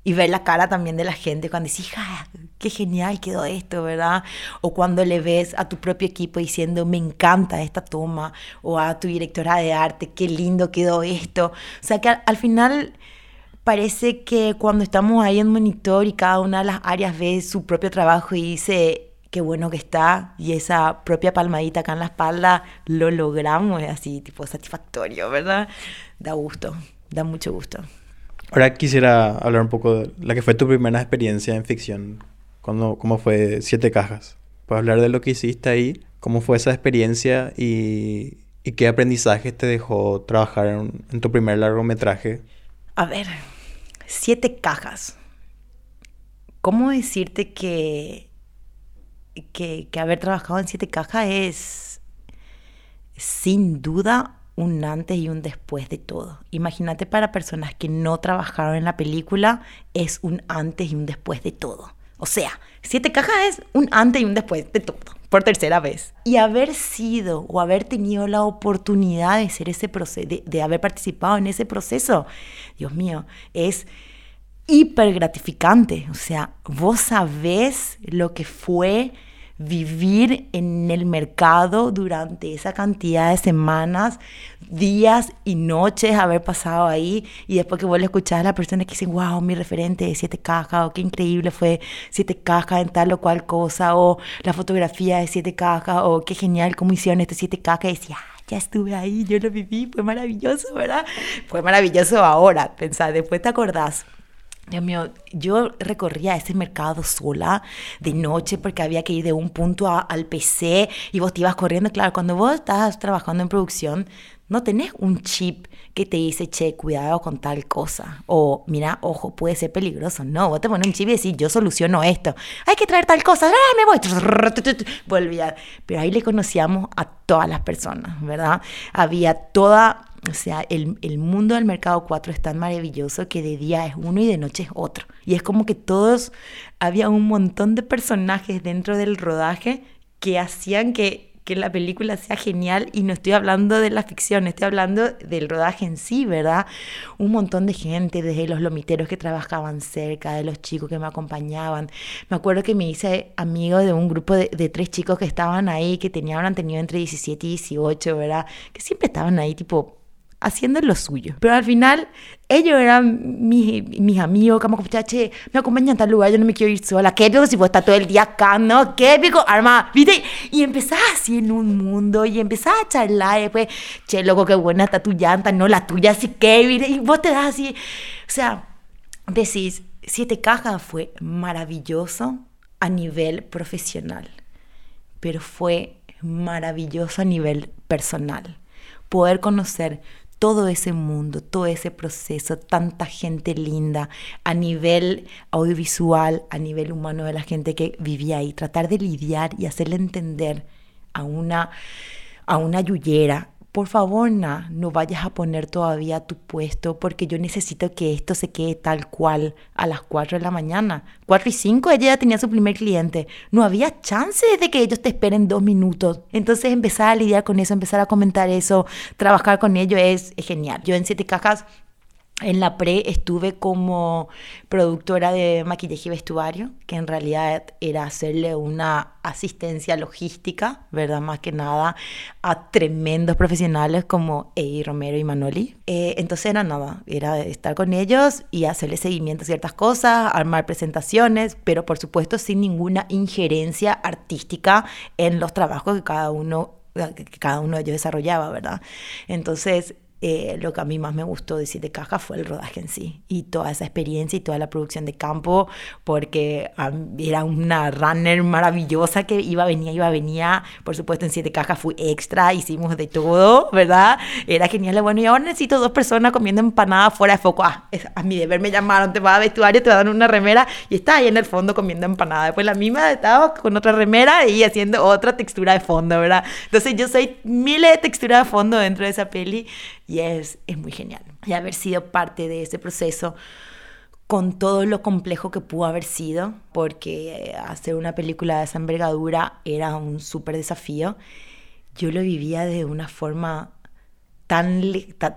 Y ver la cara también de la gente cuando dice, hija, qué genial quedó esto, ¿verdad? O cuando le ves a tu propio equipo diciendo, me encanta esta toma, o a tu directora de arte, qué lindo quedó esto. O sea que al final parece que cuando estamos ahí en monitor y cada una de las áreas ve su propio trabajo y dice, qué bueno que está y esa propia palmadita acá en la espalda lo logramos, es así tipo satisfactorio, ¿verdad? Da gusto, da mucho gusto. Ahora quisiera hablar un poco de la que fue tu primera experiencia en ficción, cuando, cómo fue Siete Cajas. Puedes hablar de lo que hiciste ahí, cómo fue esa experiencia y, y qué aprendizaje te dejó trabajar en, en tu primer largometraje. A ver, Siete Cajas. ¿Cómo decirte que que, haber trabajado en Siete Cajas es sin duda un antes y un después de todo. Imagínate para personas que no trabajaron en la película, es un antes y un después de todo. O sea, Siete Cajas es un antes y un después de todo, por tercera vez. Y haber sido o haber tenido la oportunidad de, ser ese proceso, de haber participado en ese proceso, Dios mío, es hiper gratificante. O sea, vos sabés lo que fue vivir en el mercado durante esa cantidad de semanas, días y noches, haber pasado ahí y después que vuelve a escuchar a la persona que dice, wow, mi referente de siete cajas, o qué increíble fue siete cajas en tal o cual cosa, o la fotografía de siete cajas, o qué genial cómo hicieron este siete cajas, y decía, ah, ya estuve ahí, yo lo viví, fue maravilloso, ¿verdad? Fue maravilloso ahora, pensar, después te acordás Dios mío, yo recorría ese mercado sola de noche porque había que ir de un punto al PC y vos te ibas corriendo. Claro, cuando vos estás trabajando en producción, no tenés un chip que te dice, che, cuidado con tal cosa. O, mira, ojo, puede ser peligroso. No, vos te pones un chip y decís, yo soluciono esto. Hay que traer tal cosa. ¡Ah, me voy! Volvía. Pero ahí le conocíamos a todas las personas, ¿verdad? Había toda o sea, el, el, mundo del mercado 4 es tan maravilloso que de día es uno y de noche es otro. Y es como que todos, había un montón de personajes dentro del rodaje que hacían que que la película sea genial y no estoy hablando de la ficción, estoy hablando del rodaje en sí, ¿verdad? Un montón de gente, desde los lomiteros que trabajaban cerca, de los chicos que me acompañaban. Me acuerdo que me hice amigo de un grupo de, tres chicos que estaban ahí, que tenían, tenido entre 17 y 18, ¿verdad? Que siempre estaban ahí tipo haciendo lo suyo. Pero al final, ellos eran mis, mis amigos, como che, me acompañan a tal lugar, yo no me quiero ir sola. ¿Qué pico si vos estás todo el día acá, no? ¿Qué pico? Arma, ¿viste? Y empezás así en un mundo y empezás a charlar y después, che, loco, qué buena está tu llanta, no la tuya, así que, ¿viste? Y vos te das así, o sea, decís, Siete Cajas fue maravilloso a nivel profesional, pero fue maravilloso a nivel personal. Poder conocer todo ese mundo, todo ese proceso, tanta gente linda a nivel audiovisual, a nivel humano de la gente que vivía ahí, tratar de lidiar y hacerle entender a una, a una yuyera por favor, na, no vayas a poner todavía tu puesto porque yo necesito que esto se quede tal cual a las 4 de la mañana. 4 y 5 ella ya tenía su primer cliente. No había chance de que ellos te esperen dos minutos. Entonces empezar a lidiar con eso, empezar a comentar eso, trabajar con ellos es, es genial. Yo en Siete Cajas en la pre estuve como productora de maquillaje y vestuario, que en realidad era hacerle una asistencia logística, ¿verdad? Más que nada a tremendos profesionales como Eddie Romero y Manoli. Eh, entonces era nada, era estar con ellos y hacerle seguimiento a ciertas cosas, armar presentaciones, pero por supuesto sin ninguna injerencia artística en los trabajos que cada uno que cada uno de ellos desarrollaba, ¿verdad? Entonces, eh, lo que a mí más me gustó de Siete Cajas fue el rodaje en sí y toda esa experiencia y toda la producción de campo, porque era una runner maravillosa que iba, venía, iba, venía. Por supuesto, en Siete Cajas fui extra, hicimos de todo, ¿verdad? Era genial. Bueno, y ahora necesito dos personas comiendo empanada fuera de foco. Ah, a mi deber me llamaron, te vas a vestuario, te van a dar una remera y está ahí en el fondo comiendo empanada. Después la misma estaba con otra remera y haciendo otra textura de fondo, ¿verdad? Entonces yo soy miles de texturas de fondo dentro de esa peli y es, es muy genial. Y haber sido parte de ese proceso con todo lo complejo que pudo haber sido, porque hacer una película de esa envergadura era un súper desafío, yo lo vivía de una forma tan,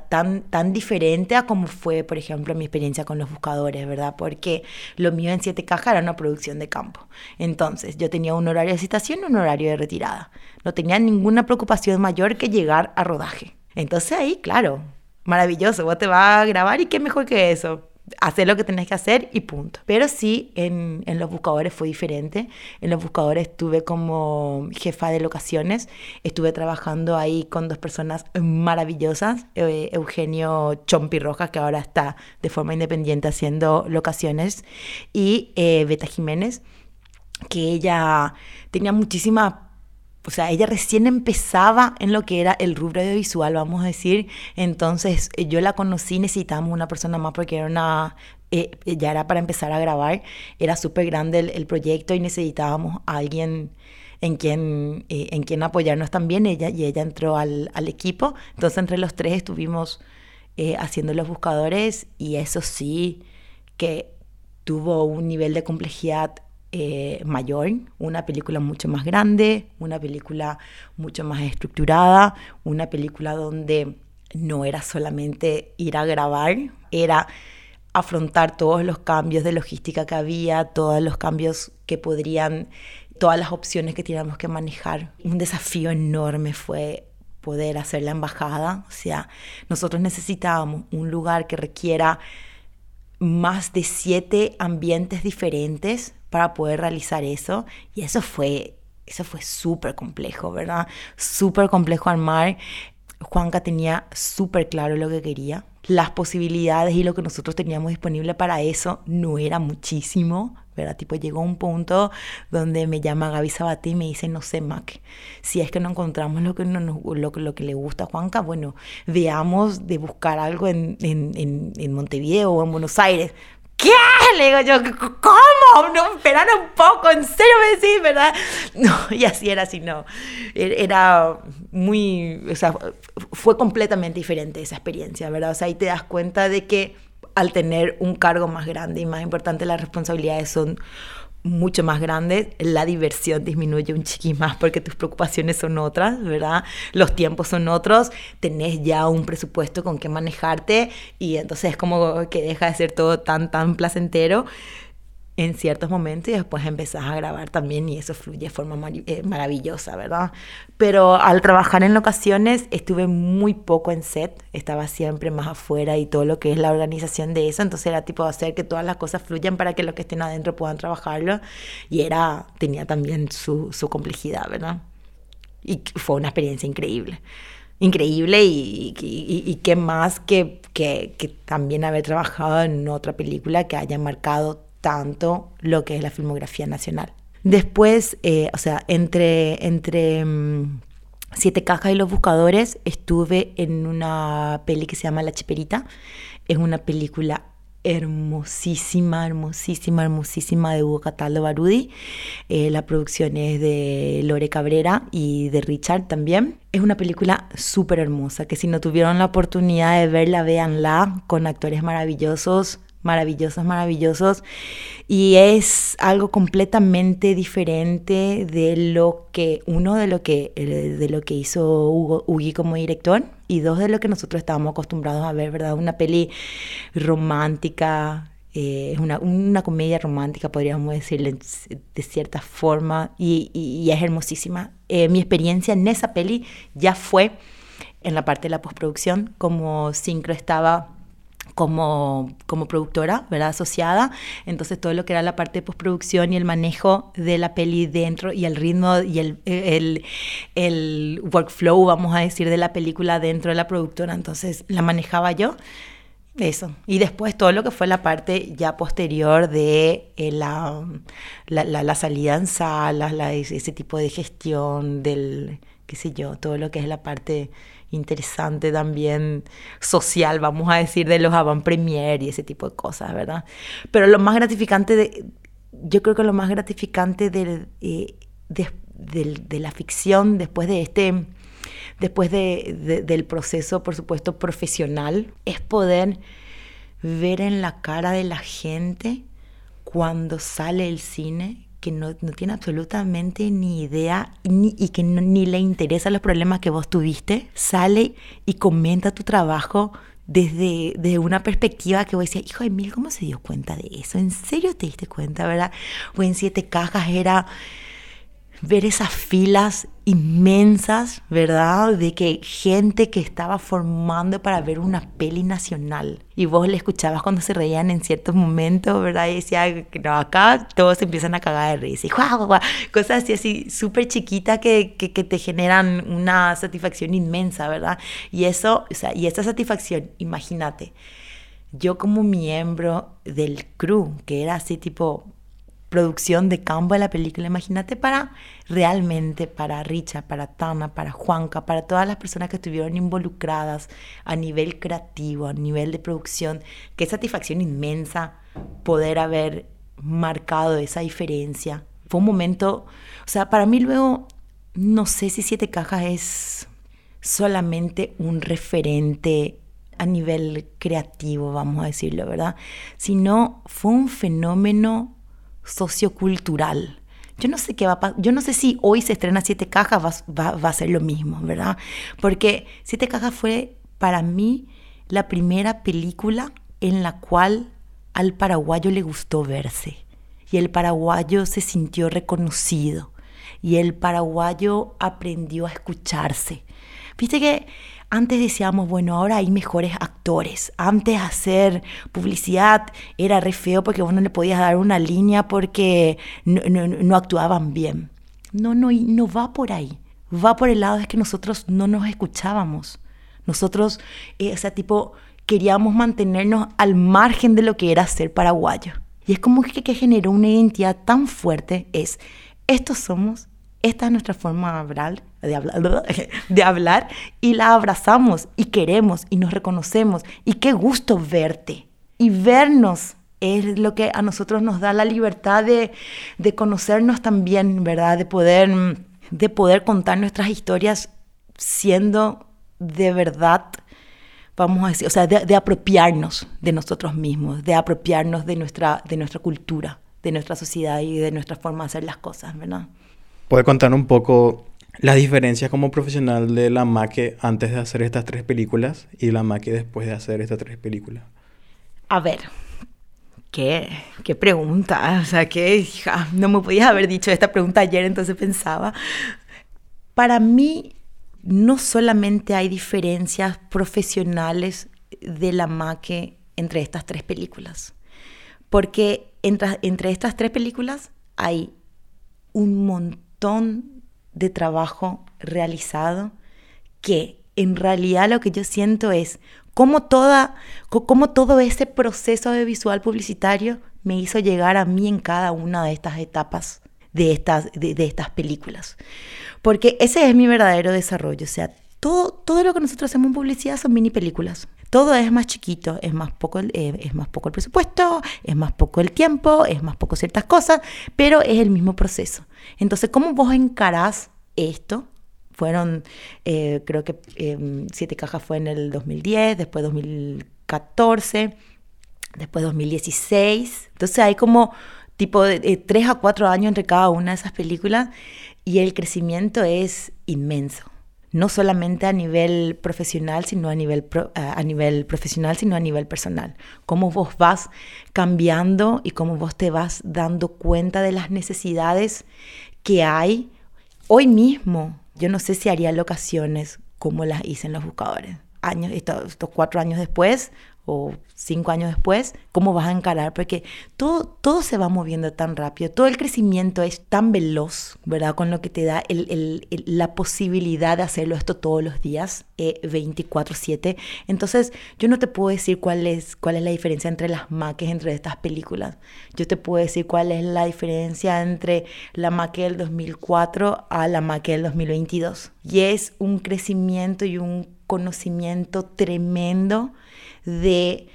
tan, tan diferente a como fue, por ejemplo, mi experiencia con los buscadores, ¿verdad? Porque lo mío en Siete Cajas era una producción de campo. Entonces, yo tenía un horario de citación y un horario de retirada. No tenía ninguna preocupación mayor que llegar a rodaje. Entonces ahí, claro, maravilloso, vos te vas a grabar y qué mejor que eso. Hacer lo que tenés que hacer y punto. Pero sí, en, en, los buscadores fue diferente. En los buscadores estuve como jefa de locaciones. Estuve trabajando ahí con dos personas maravillosas. Eh, Eugenio Chompi Rojas, que ahora está de forma independiente haciendo locaciones. Y eh, Beta Jiménez, que ella tenía muchísima o sea, ella recién empezaba en lo que era el rubro audiovisual, vamos a decir. Entonces, eh, yo la conocí, necesitábamos una persona más porque era una, eh, ya era para empezar a grabar, era súper grande el, proyecto y necesitábamos a alguien en quien, eh, en quien apoyarnos también, ella, y ella entró al, equipo. Entonces, entre los tres estuvimos haciendo los buscadores y eso sí que tuvo un nivel de complejidad eh, mayor, una película mucho más grande, una película mucho más estructurada, una película donde no era solamente ir a grabar, era afrontar todos los cambios de logística que había, todos los cambios que podrían, todas las opciones que teníamos que manejar. Un desafío enorme fue poder hacer la embajada, o sea, nosotros necesitábamos un lugar que requiera más de siete ambientes diferentes para poder realizar eso. Y eso fue, eso fue súper complejo, ¿verdad? Súper complejo armar. Juanca tenía súper claro lo que quería. Las posibilidades y lo que nosotros teníamos disponible para eso no era muchísimo, ¿verdad? Tipo, llegó un punto donde me llama Gaby Sabatí y me dice, no sé, Mac, si es que no encontramos lo que, no, lo, lo que le gusta a Juanca, bueno, veamos de buscar algo en, en, en, en Montevideo o en Buenos Aires. ¿Qué? Le digo yo, ¿cómo? No, esperar un poco, ¿en serio me decís, verdad? No, y así era, así no. E-, era muy, o sea, fue completamente diferente esa experiencia, ¿verdad? O sea, ahí te das cuenta de que al tener un cargo más grande y más importante, las responsabilidades son mucho más grandes, la diversión disminuye un chiqui más porque tus preocupaciones son otras, ¿verdad? Los tiempos son otros, tenés ya un presupuesto con que manejarte y entonces es como que deja de ser todo tan, tan placentero en ciertos momentos y después empezás a grabar también y eso fluye de forma eh, maravillosa, ¿verdad? Pero al trabajar en locaciones estuve muy poco en set, estaba siempre más afuera y todo lo que es la organización de eso, entonces era tipo hacer que todas las cosas fluyan para que los que estén adentro puedan trabajarlo y era, tenía también su, su complejidad, ¿verdad? Y fue una experiencia increíble increíble y, y, y, qué más que, que, que, también haber trabajado en otra película que haya marcado tanto lo que es la filmografía nacional. Después, eh, o sea, entre, entre mm, Siete Cajas y Los Buscadores estuve en una peli que se llama La Chiperita. Es una película hermosísima, hermosísima, hermosísima de Hugo Cataldo Barudi. Eh, la producción es de Lore Cabrera y de Richard también. Es una película súper hermosa, que si no tuvieron la oportunidad de verla, véanla, con actores maravillosos maravillosos, maravillosos. Y es algo completamente diferente de lo que, uno, de lo que, eh, de lo que hizo Hugo, Ugi como director y dos, de lo que nosotros estábamos acostumbrados a ver, ¿verdad? Una peli romántica, eh, es una, una, comedia romántica, podríamos decirle de cierta forma, y, es hermosísima. Eh, mi experiencia en esa peli ya fue en la parte de la postproducción, como Syncro estaba como, como productora, ¿verdad? Asociada. Entonces todo lo que era la parte de postproducción y el manejo de la peli dentro y el ritmo y el, el, el workflow, vamos a decir, de la película dentro de la productora. Entonces la manejaba yo. Eso. Y después todo lo que fue la parte ya posterior de eh, la, la, la, salida en salas, la, ese tipo de gestión del, qué sé yo, todo lo que es la parte interesante también social, vamos a decir, de los avant premier y ese tipo de cosas, ¿verdad? Pero lo más gratificante, de, yo creo que lo más gratificante de, eh, de, la ficción después de este, después de, del proceso, por supuesto, profesional, es poder ver en la cara de la gente cuando sale el cine que no, tiene absolutamente ni idea ni, y que ni le interesan los problemas que vos tuviste, sale y comenta tu trabajo desde, una perspectiva que vos decías, hijo de mil, ¿cómo se dio cuenta de eso? ¿En serio te diste cuenta, verdad? O en siete cajas era ver esas filas inmensas, ¿verdad? De que gente que estaba formando para ver una peli nacional. Y vos le escuchabas cuando se reían en ciertos momentos, ¿verdad? Y decía, no, acá todos empiezan a cagar de risa. Y guau, guau, cosas así, así súper chiquitas que, que, que, te generan una satisfacción inmensa, ¿verdad? Y eso, o sea, y esa satisfacción, imagínate, yo como miembro del crew, que era así tipo producción de campo de la película. Imagínate para realmente, para Richa, para Tana, para Juanca, para todas las personas que estuvieron involucradas a nivel creativo, a nivel de producción. Qué satisfacción inmensa poder haber marcado esa diferencia. Fue un momento, o sea, para mí luego, no sé si Siete Cajas es solamente un referente a nivel creativo, vamos a decirlo, ¿verdad? Sino fue un fenómeno sociocultural. Yo no sé qué va a Yo no sé si hoy se estrena Siete Cajas, va, va, a ser lo mismo, ¿verdad? Porque Siete Cajas fue para mí la primera película en la cual al paraguayo le gustó verse. Y el paraguayo se sintió reconocido. Y el paraguayo aprendió a escucharse. Viste que antes decíamos, bueno, ahora hay mejores actores. Antes hacer publicidad era re feo porque vos no le podías dar una línea porque no, actuaban bien. No, no, no va por ahí. Va por el lado de que nosotros no nos escuchábamos. Nosotros, eh, o sea, tipo, queríamos mantenernos al margen de lo que era ser paraguayo. Y es como que, que generó una identidad tan fuerte, es, estos somos, esta es nuestra forma de hablar, y la abrazamos y queremos y nos reconocemos. Y qué gusto verte y vernos es lo que a nosotros nos da la libertad de, de conocernos también, ¿verdad? De poder, de poder contar nuestras historias siendo de verdad, vamos a decir, o sea, de, de apropiarnos de nosotros mismos, de apropiarnos de nuestra, de nuestra cultura de nuestra sociedad y de nuestra forma de hacer las cosas, ¿verdad? ¿Puede contar un poco las diferencias como profesional de la Maque antes de hacer estas tres películas y la Maque después de hacer estas tres películas? A ver, qué, qué pregunta, o sea, que hija, no me podías haber dicho esta pregunta ayer, entonces pensaba. Para mí, no solamente hay diferencias profesionales de la Maque entre estas tres películas, porque entre, entre estas tres películas hay un montón de trabajo realizado que en realidad lo que yo siento es cómo, toda, cómo todo ese proceso de visual publicitario me hizo llegar a mí en cada una de estas etapas de estas, de, estas películas. Porque ese es mi verdadero desarrollo. O sea, todo, todo lo que nosotros hacemos en publicidad son mini películas. Todo es más chiquito, es más, poco, eh, es más poco el presupuesto, es más poco el tiempo, es más poco ciertas cosas, pero es el mismo proceso. Entonces, ¿cómo vos encarás esto? Fueron, eh, creo que em, Siete Cajas fue en el 2010, después 2014, después 2016. Entonces hay como tipo de, tres a cuatro años entre cada una de esas películas y el crecimiento es inmenso. No solamente a nivel profesional, sino a nivel, a nivel profesional, sino a nivel personal. Cómo vos vas cambiando y cómo vos te vas dando cuenta de las necesidades que hay hoy mismo. Yo no sé si haría locaciones como las hice en los buscadores. Años, estos cuatro años después, o cinco años después, ¿cómo vas a encarar? Porque todo, todo se va moviendo tan rápido, todo el crecimiento es tan veloz, ¿verdad? Con lo que te da el, la posibilidad de hacerlo esto todos los días, eh, 24/7. Entonces, yo no te puedo decir cuál es, cuál es la diferencia entre las maques entre estas películas. Yo te puedo decir cuál es la diferencia entre la maque del 2004 a la maque del 2022. Y es un crecimiento y un conocimiento tremendo de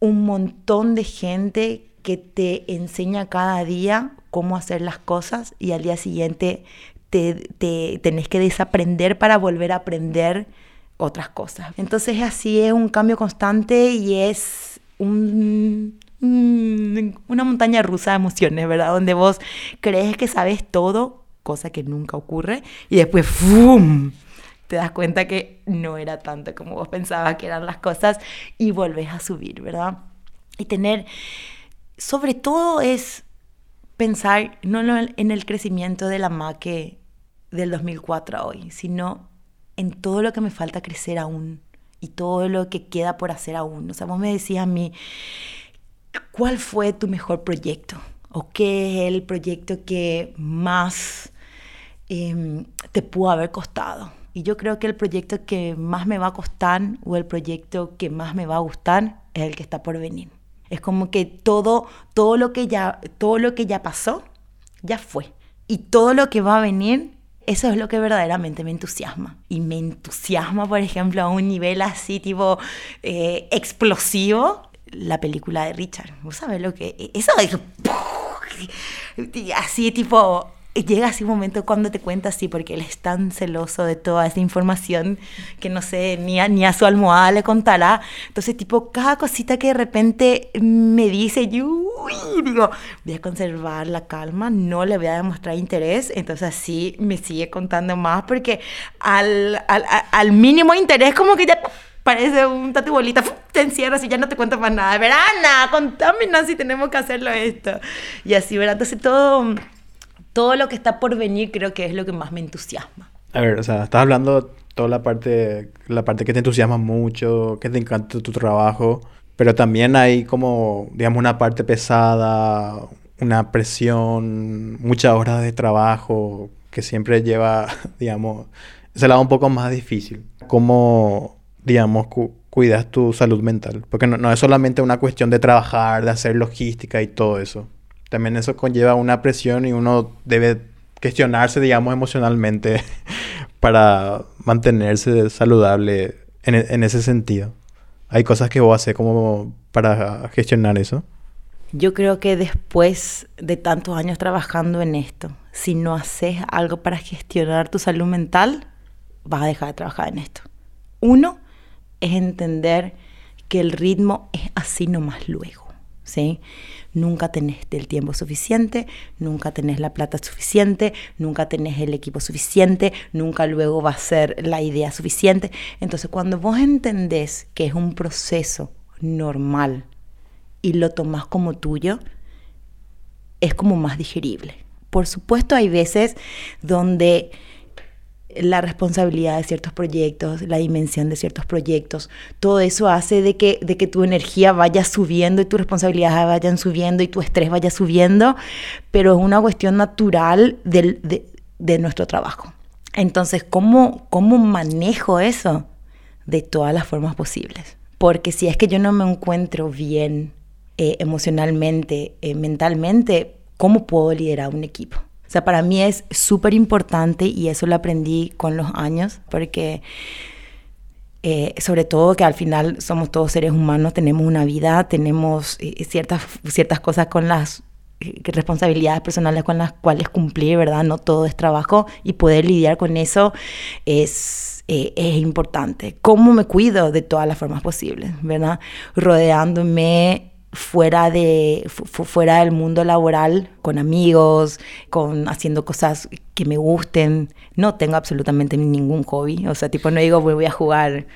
un montón de gente que te enseña cada día cómo hacer las cosas y al día siguiente te, te tenés que desaprender para volver a aprender otras cosas. Entonces así es un cambio constante y es un, una montaña rusa de emociones, ¿verdad? Donde vos crees que sabes todo, cosa que nunca ocurre, y después ¡fum! Te das cuenta que no era tanto como vos pensabas que eran las cosas y volvés a subir, ¿verdad? Y tener, sobre todo es pensar no en el crecimiento de la MAque del 2004 a hoy, sino en todo lo que me falta crecer aún y todo lo que queda por hacer aún. O sea, vos me decías a mí, ¿cuál fue tu mejor proyecto? ¿O qué es el proyecto que más em, te pudo haber costado? Y yo creo que el proyecto que más me va a costar o el proyecto que más me va a gustar es el que está por venir. Es como que todo, todo, lo, que ya, todo lo que ya pasó, ya fue. Y todo lo que va a venir, eso es lo que verdaderamente me entusiasma. Y me entusiasma, por ejemplo, a un nivel así tipo eh, explosivo, la película de Richard. ¿Vos sabés lo que? Eso es... Así tipo llega así un momento cuando te cuenta así, porque él es tan celoso de toda esa información que no sé, ni a, ni a su almohada le contará. Entonces, tipo, cada cosita que de repente me dice, yo digo, voy a conservar la calma, no le voy a demostrar interés. Entonces, así me sigue contando más, porque al, al, al mínimo interés, como que ya parece un tatu bolita, te encierras y ya no te cuento más nada. Verana, contame si tenemos que hacerlo esto. Y así, ¿verdad? Entonces, todo todo lo que está por venir creo que es lo que más me entusiasma. A ver, o sea, estás hablando toda la parte, la parte que te entusiasma mucho, que te encanta tu trabajo, pero también hay como, digamos, una parte pesada, una presión, muchas horas de trabajo que siempre lleva, digamos, ese lado un poco más difícil. ¿Cómo, digamos, cuidas tu salud mental? Porque no, no es solamente una cuestión de trabajar, de hacer logística y todo eso también eso conlleva una presión y uno debe gestionarse, digamos, emocionalmente para mantenerse saludable en, en, ese sentido. ¿Hay cosas que vos haces como para gestionar eso? Yo creo que después de tantos años trabajando en esto, si no haces algo para gestionar tu salud mental, vas a dejar de trabajar en esto. Uno es entender que el ritmo es así nomás luego, ¿sí? Nunca tenés el tiempo suficiente, nunca tenés la plata suficiente, nunca tenés el equipo suficiente, nunca luego va a ser la idea suficiente. Entonces, cuando vos entendés que es un proceso normal y lo tomás como tuyo, es como más digerible. Por supuesto, hay veces donde la responsabilidad de ciertos proyectos, la dimensión de ciertos proyectos, todo eso hace de que, de que tu energía vaya subiendo y tus responsabilidades vayan subiendo y tu estrés vaya subiendo, pero es una cuestión natural de, de, nuestro trabajo. Entonces, ¿cómo, ¿cómo manejo eso? De todas las formas posibles. Porque si es que yo no me encuentro bien eh, emocionalmente, eh, mentalmente, ¿cómo puedo liderar un equipo? Sea, para mí es súper importante y eso lo aprendí con los años, porque eh, sobre todo que al final somos todos seres humanos, tenemos una vida, tenemos eh, ciertas, ciertas cosas con las eh, responsabilidades personales con las cuales cumplir, ¿verdad? No todo es trabajo y poder lidiar con eso es, es importante. ¿Cómo me cuido de todas las formas posibles, ¿verdad? Rodeándome fuera, de, fuera del mundo laboral, con amigos, con haciendo cosas que me gusten. No tengo absolutamente ningún hobby. O sea, tipo, no digo voy a jugar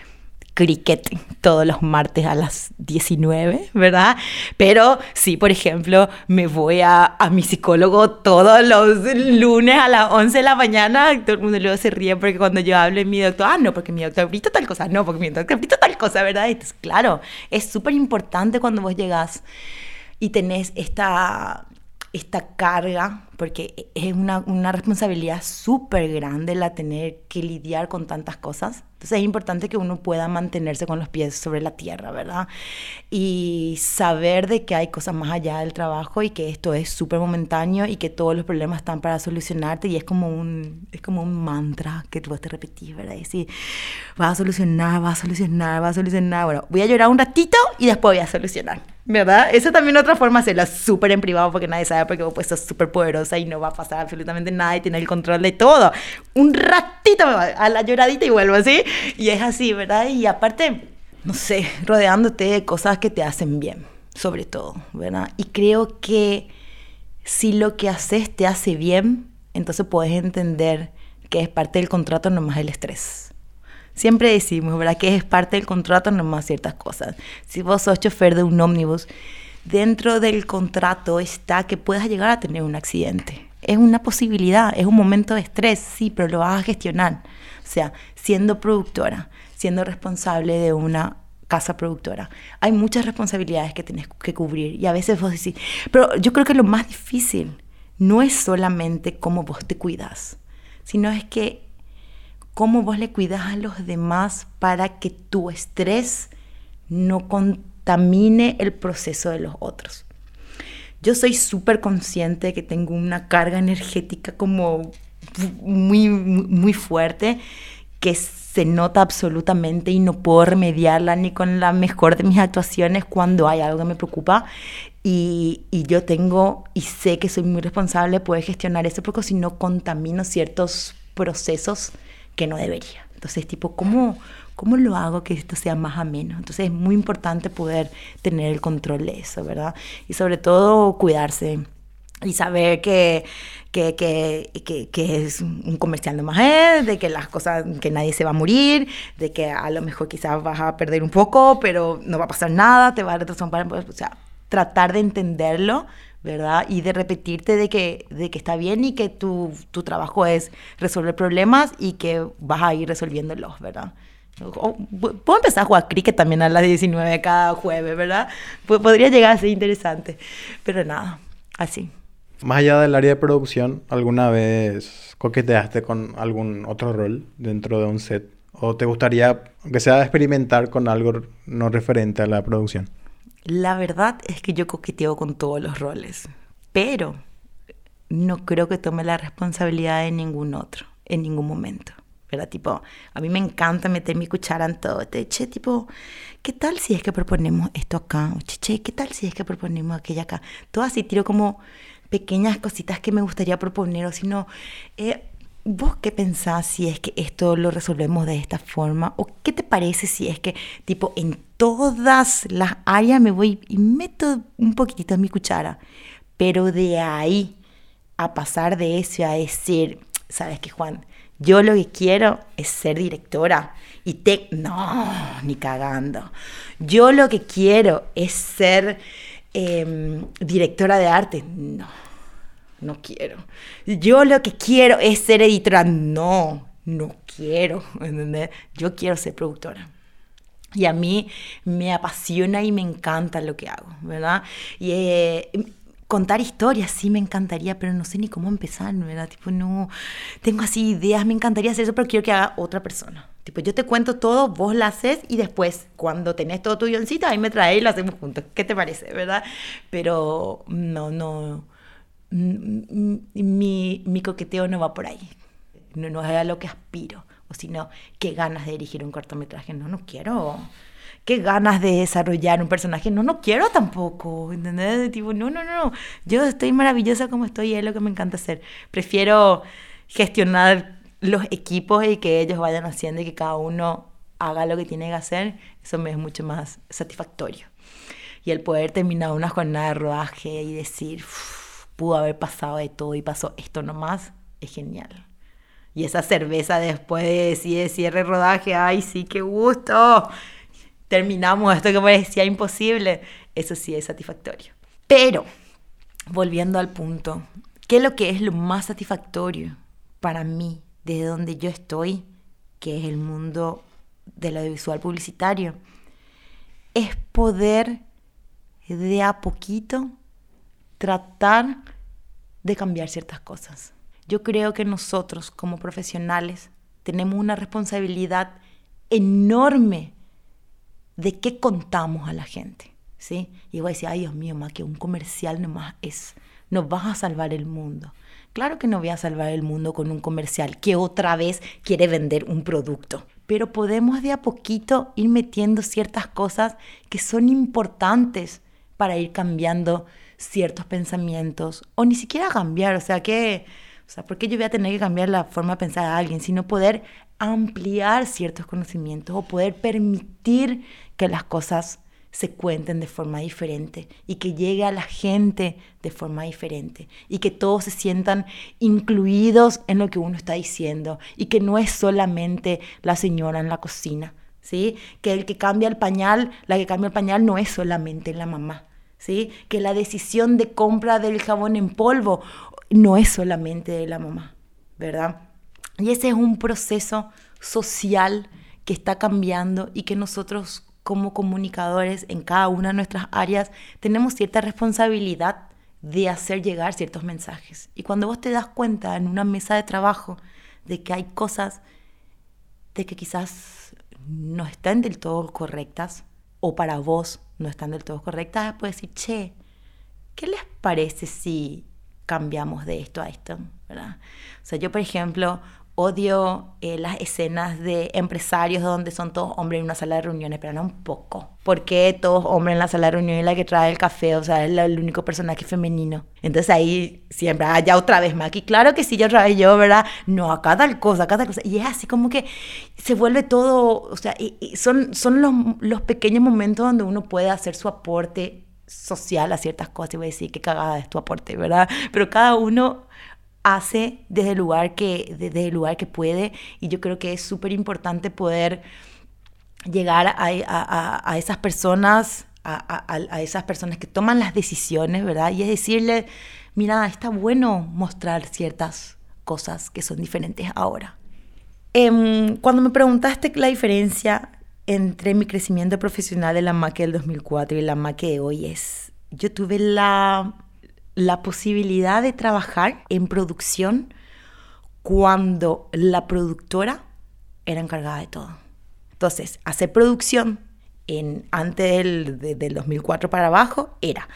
cricket todos los martes a las 19, ¿verdad? Pero sí, por ejemplo, me voy a, a, mi psicólogo todos los lunes a las 11 de la mañana. Todo el mundo luego se ríe porque cuando yo hablo en mi doctor, ah, no, porque mi doctor grita tal cosa, no, porque mi doctor grita tal cosa, ¿verdad? Entonces, claro, es súper importante cuando vos llegás y tenés esta esta carga, porque es una, una responsabilidad súper grande la tener que lidiar con tantas cosas. Entonces es importante que uno pueda mantenerse con los pies sobre la tierra, ¿verdad? Y saber de que hay cosas más allá del trabajo y que esto es súper momentáneo y que todos los problemas están para solucionarte y es como un, es como un mantra que tú te repetís, ¿verdad? Y decir, vas a solucionar, vas a solucionar, vas a solucionar. Bueno, voy a llorar un ratito y después voy a solucionar, ¿verdad? Esa también otra forma de hacerlo súper en privado porque nadie sabe porque vos pues súper poderosa y no va a pasar absolutamente nada y tienes el control de todo. Un ratito me va a la lloradita y vuelvo así. Y es así, ¿verdad? Y aparte, no sé, rodeándote de cosas que te hacen bien, sobre todo, ¿verdad? Y creo que si lo que haces te hace bien, entonces puedes entender que es parte del contrato nomás el estrés. Siempre decimos, ¿verdad? Que es parte del contrato nomás ciertas cosas. Si vos sos chofer de un ómnibus, dentro del contrato está que puedas llegar a tener un accidente. Es una posibilidad, es un momento de estrés, sí, pero lo vas a gestionar. O sea, siendo productora, siendo responsable de una casa productora, hay muchas responsabilidades que tienes que cubrir y a veces vos decís, pero yo creo que lo más difícil no es solamente cómo vos te cuidas, sino es que cómo vos le cuidas a los demás para que tu estrés no contamine el proceso de los otros. Yo soy súper consciente de que tengo una carga energética como muy, muy fuerte que se nota absolutamente y no puedo remediarla ni con la mejor de mis actuaciones cuando hay algo que me preocupa. Y, y yo tengo y sé que soy muy responsable de poder gestionar eso porque si no contamino ciertos procesos que no debería. Entonces, tipo, ¿cómo, ¿cómo lo hago que esto sea más ameno? Entonces, es muy importante poder tener el control de eso, ¿verdad? Y sobre todo, cuidarse y saber que, que, que, que, es un comercial de más, de que las cosas, que nadie se va a morir, de que a lo mejor quizás vas a perder un poco, pero no va a pasar nada, te va a retrasar, o sea, tratar de entenderlo, ¿verdad? Y de repetirte de que, de que está bien y que tu, tu trabajo es resolver problemas y que vas a ir resolviéndolos, ¿verdad? puedo empezar a jugar cricket también a las 19 cada jueves, ¿verdad? podría llegar a ser interesante, pero nada, así. Más allá del área de producción, ¿alguna vez coqueteaste con algún otro rol dentro de un set? ¿O te gustaría, que sea, experimentar con algo no referente a la producción? La verdad es que yo coqueteo con todos los roles, pero no creo que tome la responsabilidad de ningún otro, en ningún momento. ¿verdad? Tipo, a mí me encanta meter mi cuchara en todo. Te, che, tipo, ¿qué tal si es que proponemos esto acá? che, che, ¿qué tal si es que proponemos aquello acá? Todo así, tiro como pequeñas cositas que me gustaría proponer, o si no, eh, ¿Vos qué pensás si es que esto lo resolvemos de esta forma? ¿O qué te parece si es que, tipo, en todas las áreas me voy y meto un poquitito en mi cuchara? Pero de ahí a pasar de eso a decir, ¿sabes qué, Juan? Yo lo que quiero es ser directora. Y te... No, ni cagando. Yo lo que quiero es ser em, directora de arte. No no quiero. Yo lo que quiero es ser editora, no, no quiero. Yo quiero ser productora. Y a mí me apasiona y me encanta lo que hago, ¿verdad? Y eh, contar historias sí me encantaría, pero no sé ni cómo empezar, ¿verdad? Tipo, no, tengo así ideas, me encantaría hacer eso, pero quiero que haga otra persona. Tipo, yo te cuento todo, vos lo haces y después, cuando tenés todo tu guioncito, ahí me traes y lo hacemos juntos. ¿Qué te parece, verdad? Pero no, no mi, mi coqueteo no va por ahí. No, no es a lo que aspiro, o sino qué ganas de dirigir un cortometraje. No, no quiero. Qué ganas de desarrollar un personaje. No, no quiero tampoco. ¿Entendés? Tipo, no, no, no. Yo estoy maravillosa como estoy y es lo que me encanta hacer. Prefiero gestionar los equipos y que ellos vayan haciendo y que cada uno haga lo que tiene que hacer. Eso me es mucho más satisfactorio. Y el poder terminar una jornada de rodaje y decir pudo haber pasado de todo y pasó esto nomás, es genial. Y esa cerveza después de, cierre rodaje, ay, sí, qué gusto. Terminamos esto que parecía imposible. Eso sí es satisfactorio. Pero, volviendo al punto, ¿qué es lo que es lo más satisfactorio para mí desde donde yo estoy, que es el mundo del audiovisual publicitario? Es poder de a poquito tratar de cambiar ciertas cosas. Yo creo que nosotros como profesionales tenemos una responsabilidad enorme de qué contamos a la gente. ¿sí? Y voy a decir, ay Dios mío, más que un comercial nomás es, no vas a salvar el mundo. Claro que no voy a salvar el mundo con un comercial que otra vez quiere vender un producto, pero podemos de a poquito ir metiendo ciertas cosas que son importantes para ir cambiando ciertos pensamientos o ni siquiera cambiar, o sea, que, o sea, ¿por qué yo voy a tener que cambiar la forma de pensar a alguien, sino poder ampliar ciertos conocimientos o poder permitir que las cosas se cuenten de forma diferente y que llegue a la gente de forma diferente y que todos se sientan incluidos en lo que uno está diciendo y que no es solamente la señora en la cocina, ¿sí? Que el que cambia el pañal, la que cambia el pañal no es solamente la mamá, ¿sí? Que la decisión de compra del jabón en polvo no es solamente de la mamá, ¿verdad? Y ese es un proceso social que está cambiando y que nosotros como comunicadores en cada una de nuestras áreas tenemos cierta responsabilidad de hacer llegar ciertos mensajes. Y cuando vos te das cuenta en una mesa de trabajo de que hay cosas de que quizás no están del todo correctas, o para vos no están del todo correctas, puedes decir, che, ¿qué les parece si cambiamos de esto a esto? ¿verdad? O sea, yo, por ejemplo, odio eh, las escenas de empresarios donde son todos hombres en una sala de reuniones, pero no un poco. ¿Por qué todos hombres en la sala de reuniones y la que trae el café? O sea, es el único personaje femenino. Entonces ahí siempre, ah, ya otra vez Maki. Claro que sí, yo otra vez yo, ¿verdad? No, acá tal cosa, acá tal cosa. Y es así como que se vuelve todo, o sea, y, son, son los, los pequeños momentos donde uno puede hacer su aporte social a ciertas cosas y voy a decir qué cagada es tu aporte, ¿verdad? Pero cada uno hace desde el lugar que, desde el lugar que puede y yo creo que es súper importante poder llegar a, a, esas personas, a, esas personas que toman las decisiones, ¿verdad? Y es decirle, mira, está bueno mostrar ciertas cosas que son diferentes ahora. Em, cuando me preguntaste la diferencia entre mi crecimiento profesional de la MAC del 2004 y la MAC de hoy es, yo tuve la la posibilidad de trabajar en producción cuando la productora era encargada de todo. Entonces, hacer producción en, antes del, del 2004 para abajo era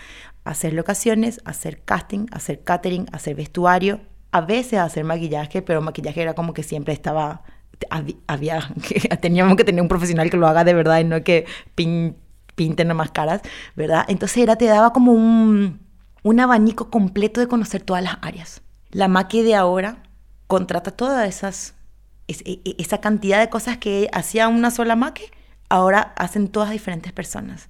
hacer locaciones, hacer casting, hacer catering, hacer vestuario, a veces hacer maquillaje, pero maquillaje era como que siempre estaba, había, teníamos que tener un profesional que lo haga de verdad y no que pin, pinten más caras, ¿verdad? Entonces era, te daba como un, un abanico completo de conocer todas las áreas. La maque de ahora contrata todas esas, e, e, esa cantidad de cosas que hacía una sola maque, ahora hacen todas diferentes personas.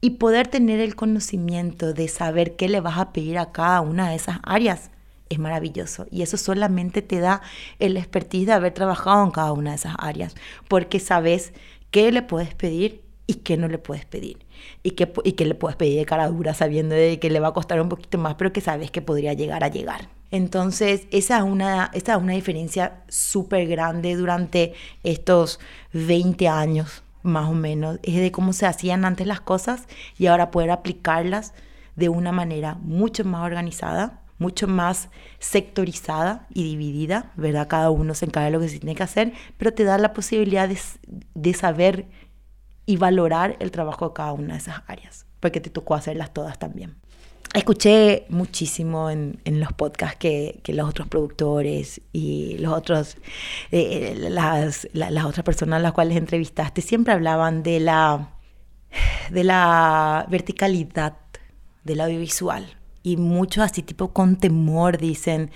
Y poder tener el conocimiento de saber qué le vas a pedir a cada una de esas áreas es maravilloso. Y eso solamente te da el expertise de haber trabajado en cada una de esas áreas, porque sabes qué le puedes pedir y qué no le puedes pedir. Y qué, y qué le puedes pedir de cara dura sabiendo de que le va a costar un poquito más, pero que sabes que podría llegar a llegar. Entonces, esa es una, esa es una diferencia súper grande durante estos 20 años, más o menos. Es de cómo se hacían antes las cosas y ahora poder aplicarlas de una manera mucho más organizada, mucho más sectorizada y dividida, ¿verdad? Cada uno se encarga de lo que se tiene que hacer, pero te da la posibilidad de, de saber y valorar el trabajo de cada una de esas áreas, porque te tocó hacerlas todas también. Escuché muchísimo en, en los podcasts que, que, los otros productores y los otros, eh, las, las otras personas a las cuales entrevistaste siempre hablaban de la, de la verticalidad del audiovisual. Y muchos así tipo con temor dicen,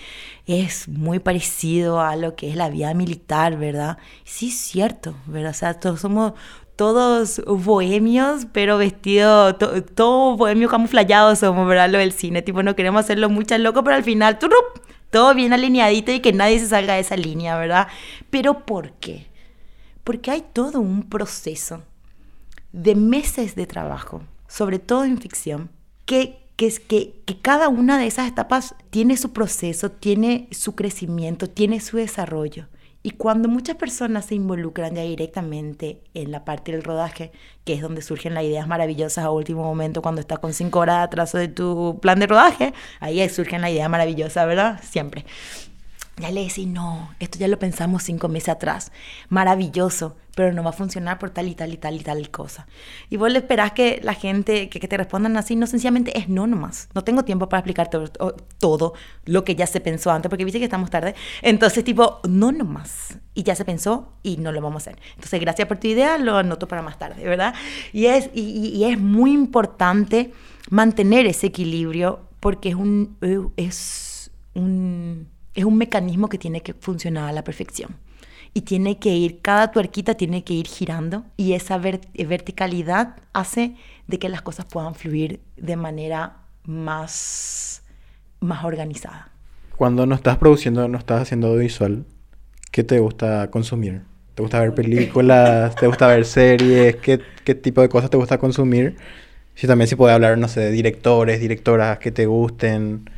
es muy parecido a lo que es la vida militar, ¿verdad? Sí, es cierto, ¿verdad? O sea, todos somos, todos bohemios, pero vestidos, todo bohemio camuflado somos, ¿verdad? Lo del cine, tipo, no queremos hacerlo mucho loco, pero al final, todo bien alineadito y que nadie se salga de esa línea, ¿verdad? Pero ¿por qué? Porque hay todo un proceso de meses de trabajo, sobre todo en ficción, que, que, que, que cada una de esas etapas tiene su proceso, tiene su crecimiento, tiene su desarrollo. Y cuando muchas personas se involucran ya directamente en la parte del rodaje, que es donde surgen las ideas maravillosas a último momento, cuando estás con cinco horas de atraso de tu plan de rodaje, ahí surgen la idea maravillosa, ¿verdad? Siempre. Ya le decís, no, esto ya lo pensamos cinco meses atrás. Maravilloso, pero no va a funcionar por tal y tal y tal y tal cosa. Y vos le esperás que la gente, que, que te respondan así, no sencillamente es no nomás. No tengo tiempo para explicar todo, todo, lo que ya se pensó antes, porque viste que estamos tarde. Entonces, tipo, no nomás. Y ya se pensó y no lo vamos a hacer. Entonces, gracias por tu idea, lo anoto para más tarde, ¿verdad? Y es, y, y es muy importante mantener ese equilibrio porque es un... Es un es un mecanismo que tiene que funcionar a la perfección. Y tiene que ir, cada tuerquita tiene que ir girando y esa verticalidad hace de que las cosas puedan fluir de manera más, más organizada. Cuando no estás produciendo, no estás haciendo audiovisual, ¿qué te gusta consumir? ¿Te gusta ver películas? ¿Te gusta ver series? ¿Qué, ¿Qué, tipo de cosas te gusta consumir? Si también si puedes hablar, no sé, de directores, directoras que te gusten.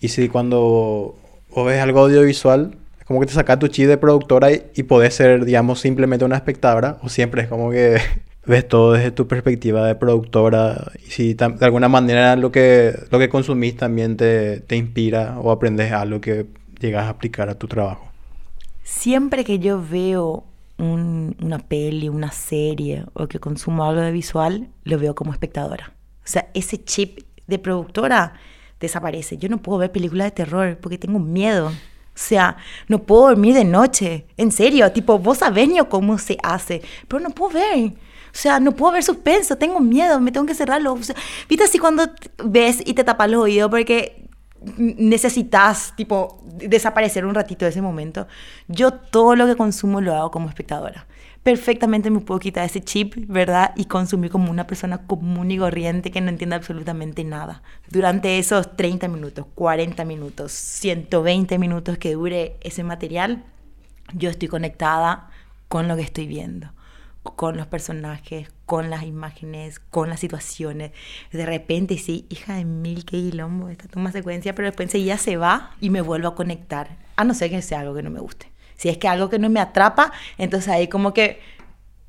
Y si cuando o ves algo audiovisual, es como que te sacas tu chi de productora y, y podés ser, digamos, simplemente una espectadora, o siempre es como que ves todo desde tu perspectiva de productora y si de alguna manera lo que, lo que consumís también te, te inspira o aprendes algo que llegas a aplicar a tu trabajo. Siempre que yo veo un, una peli, una serie o que consumo algo de visual, lo veo como espectadora. O sea, ese chip de productora desaparece. Yo no puedo ver películas de terror porque tengo miedo. O sea, no puedo dormir de noche. En serio, tipo, vos sabés ni cómo se hace, pero no puedo ver. O sea, no puedo ver suspenso, tengo miedo, me tengo que cerrarlo. O sea, ¿Viste así cuando ves y te tapas los oídos porque necesitas, tipo, desaparecer un ratito de ese momento? Yo todo lo que consumo lo hago como espectadora perfectamente me puedo quitar ese chip, ¿verdad? Y consumir como una persona común y corriente que no entiende absolutamente nada. Durante esos 30 minutos, 40 minutos, 120 minutos que dure ese material, yo estoy conectada con lo que estoy viendo, con los personajes, con las imágenes, con las situaciones. De repente, sí, hija de mil, qué guilombo, esta toma secuencia, pero después ya se va y me vuelvo a conectar, a no ser que sea algo que no me guste. Si es que algo que no me atrapa, entonces ahí como que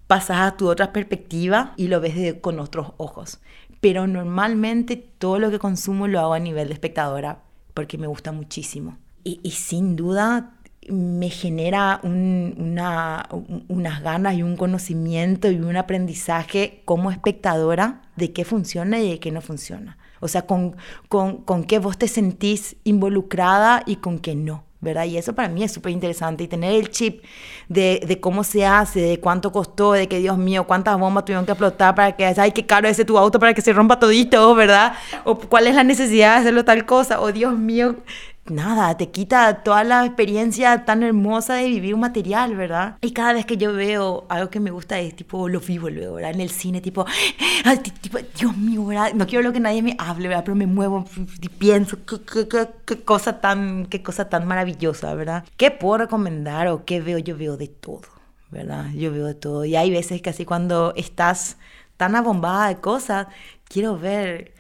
pasas a tu otra perspectiva y lo ves con otros ojos. Pero normalmente todo lo que consumo lo hago a nivel de espectadora porque me gusta muchísimo. Y, sin duda me genera una, unas ganas y un conocimiento y un aprendizaje como espectadora de qué funciona y de qué no funciona. O sea, con, con, con qué vos te sentís involucrada y con qué no. ¿Verdad? Y eso para mí es súper interesante. Y tener el chip de, de, cómo se hace, de cuánto costó, de que, Dios mío, cuántas bombas tuvieron que explotar para que, ay, qué caro ese tu auto para que se rompa todito, ¿verdad? O cuál es la necesidad de hacerlo tal cosa. O, Dios mío, nada, te quita toda la experiencia tan hermosa de vivir un material, ¿verdad? Y cada vez que yo veo algo que me gusta es tipo, lo vivo luego, ¿verdad? En el cine, tipo, tipo Dios mío, ¿verdad? No quiero lo que nadie me hable, ¿verdad? Pero me muevo y pienso, qué, qué, qué, cosa tan, qué cosa tan maravillosa, ¿verdad? ¿Qué puedo recomendar o qué veo? Yo veo de todo, ¿verdad? Yo veo de todo. Y hay veces que así cuando estás tan abombada de cosas, quiero ver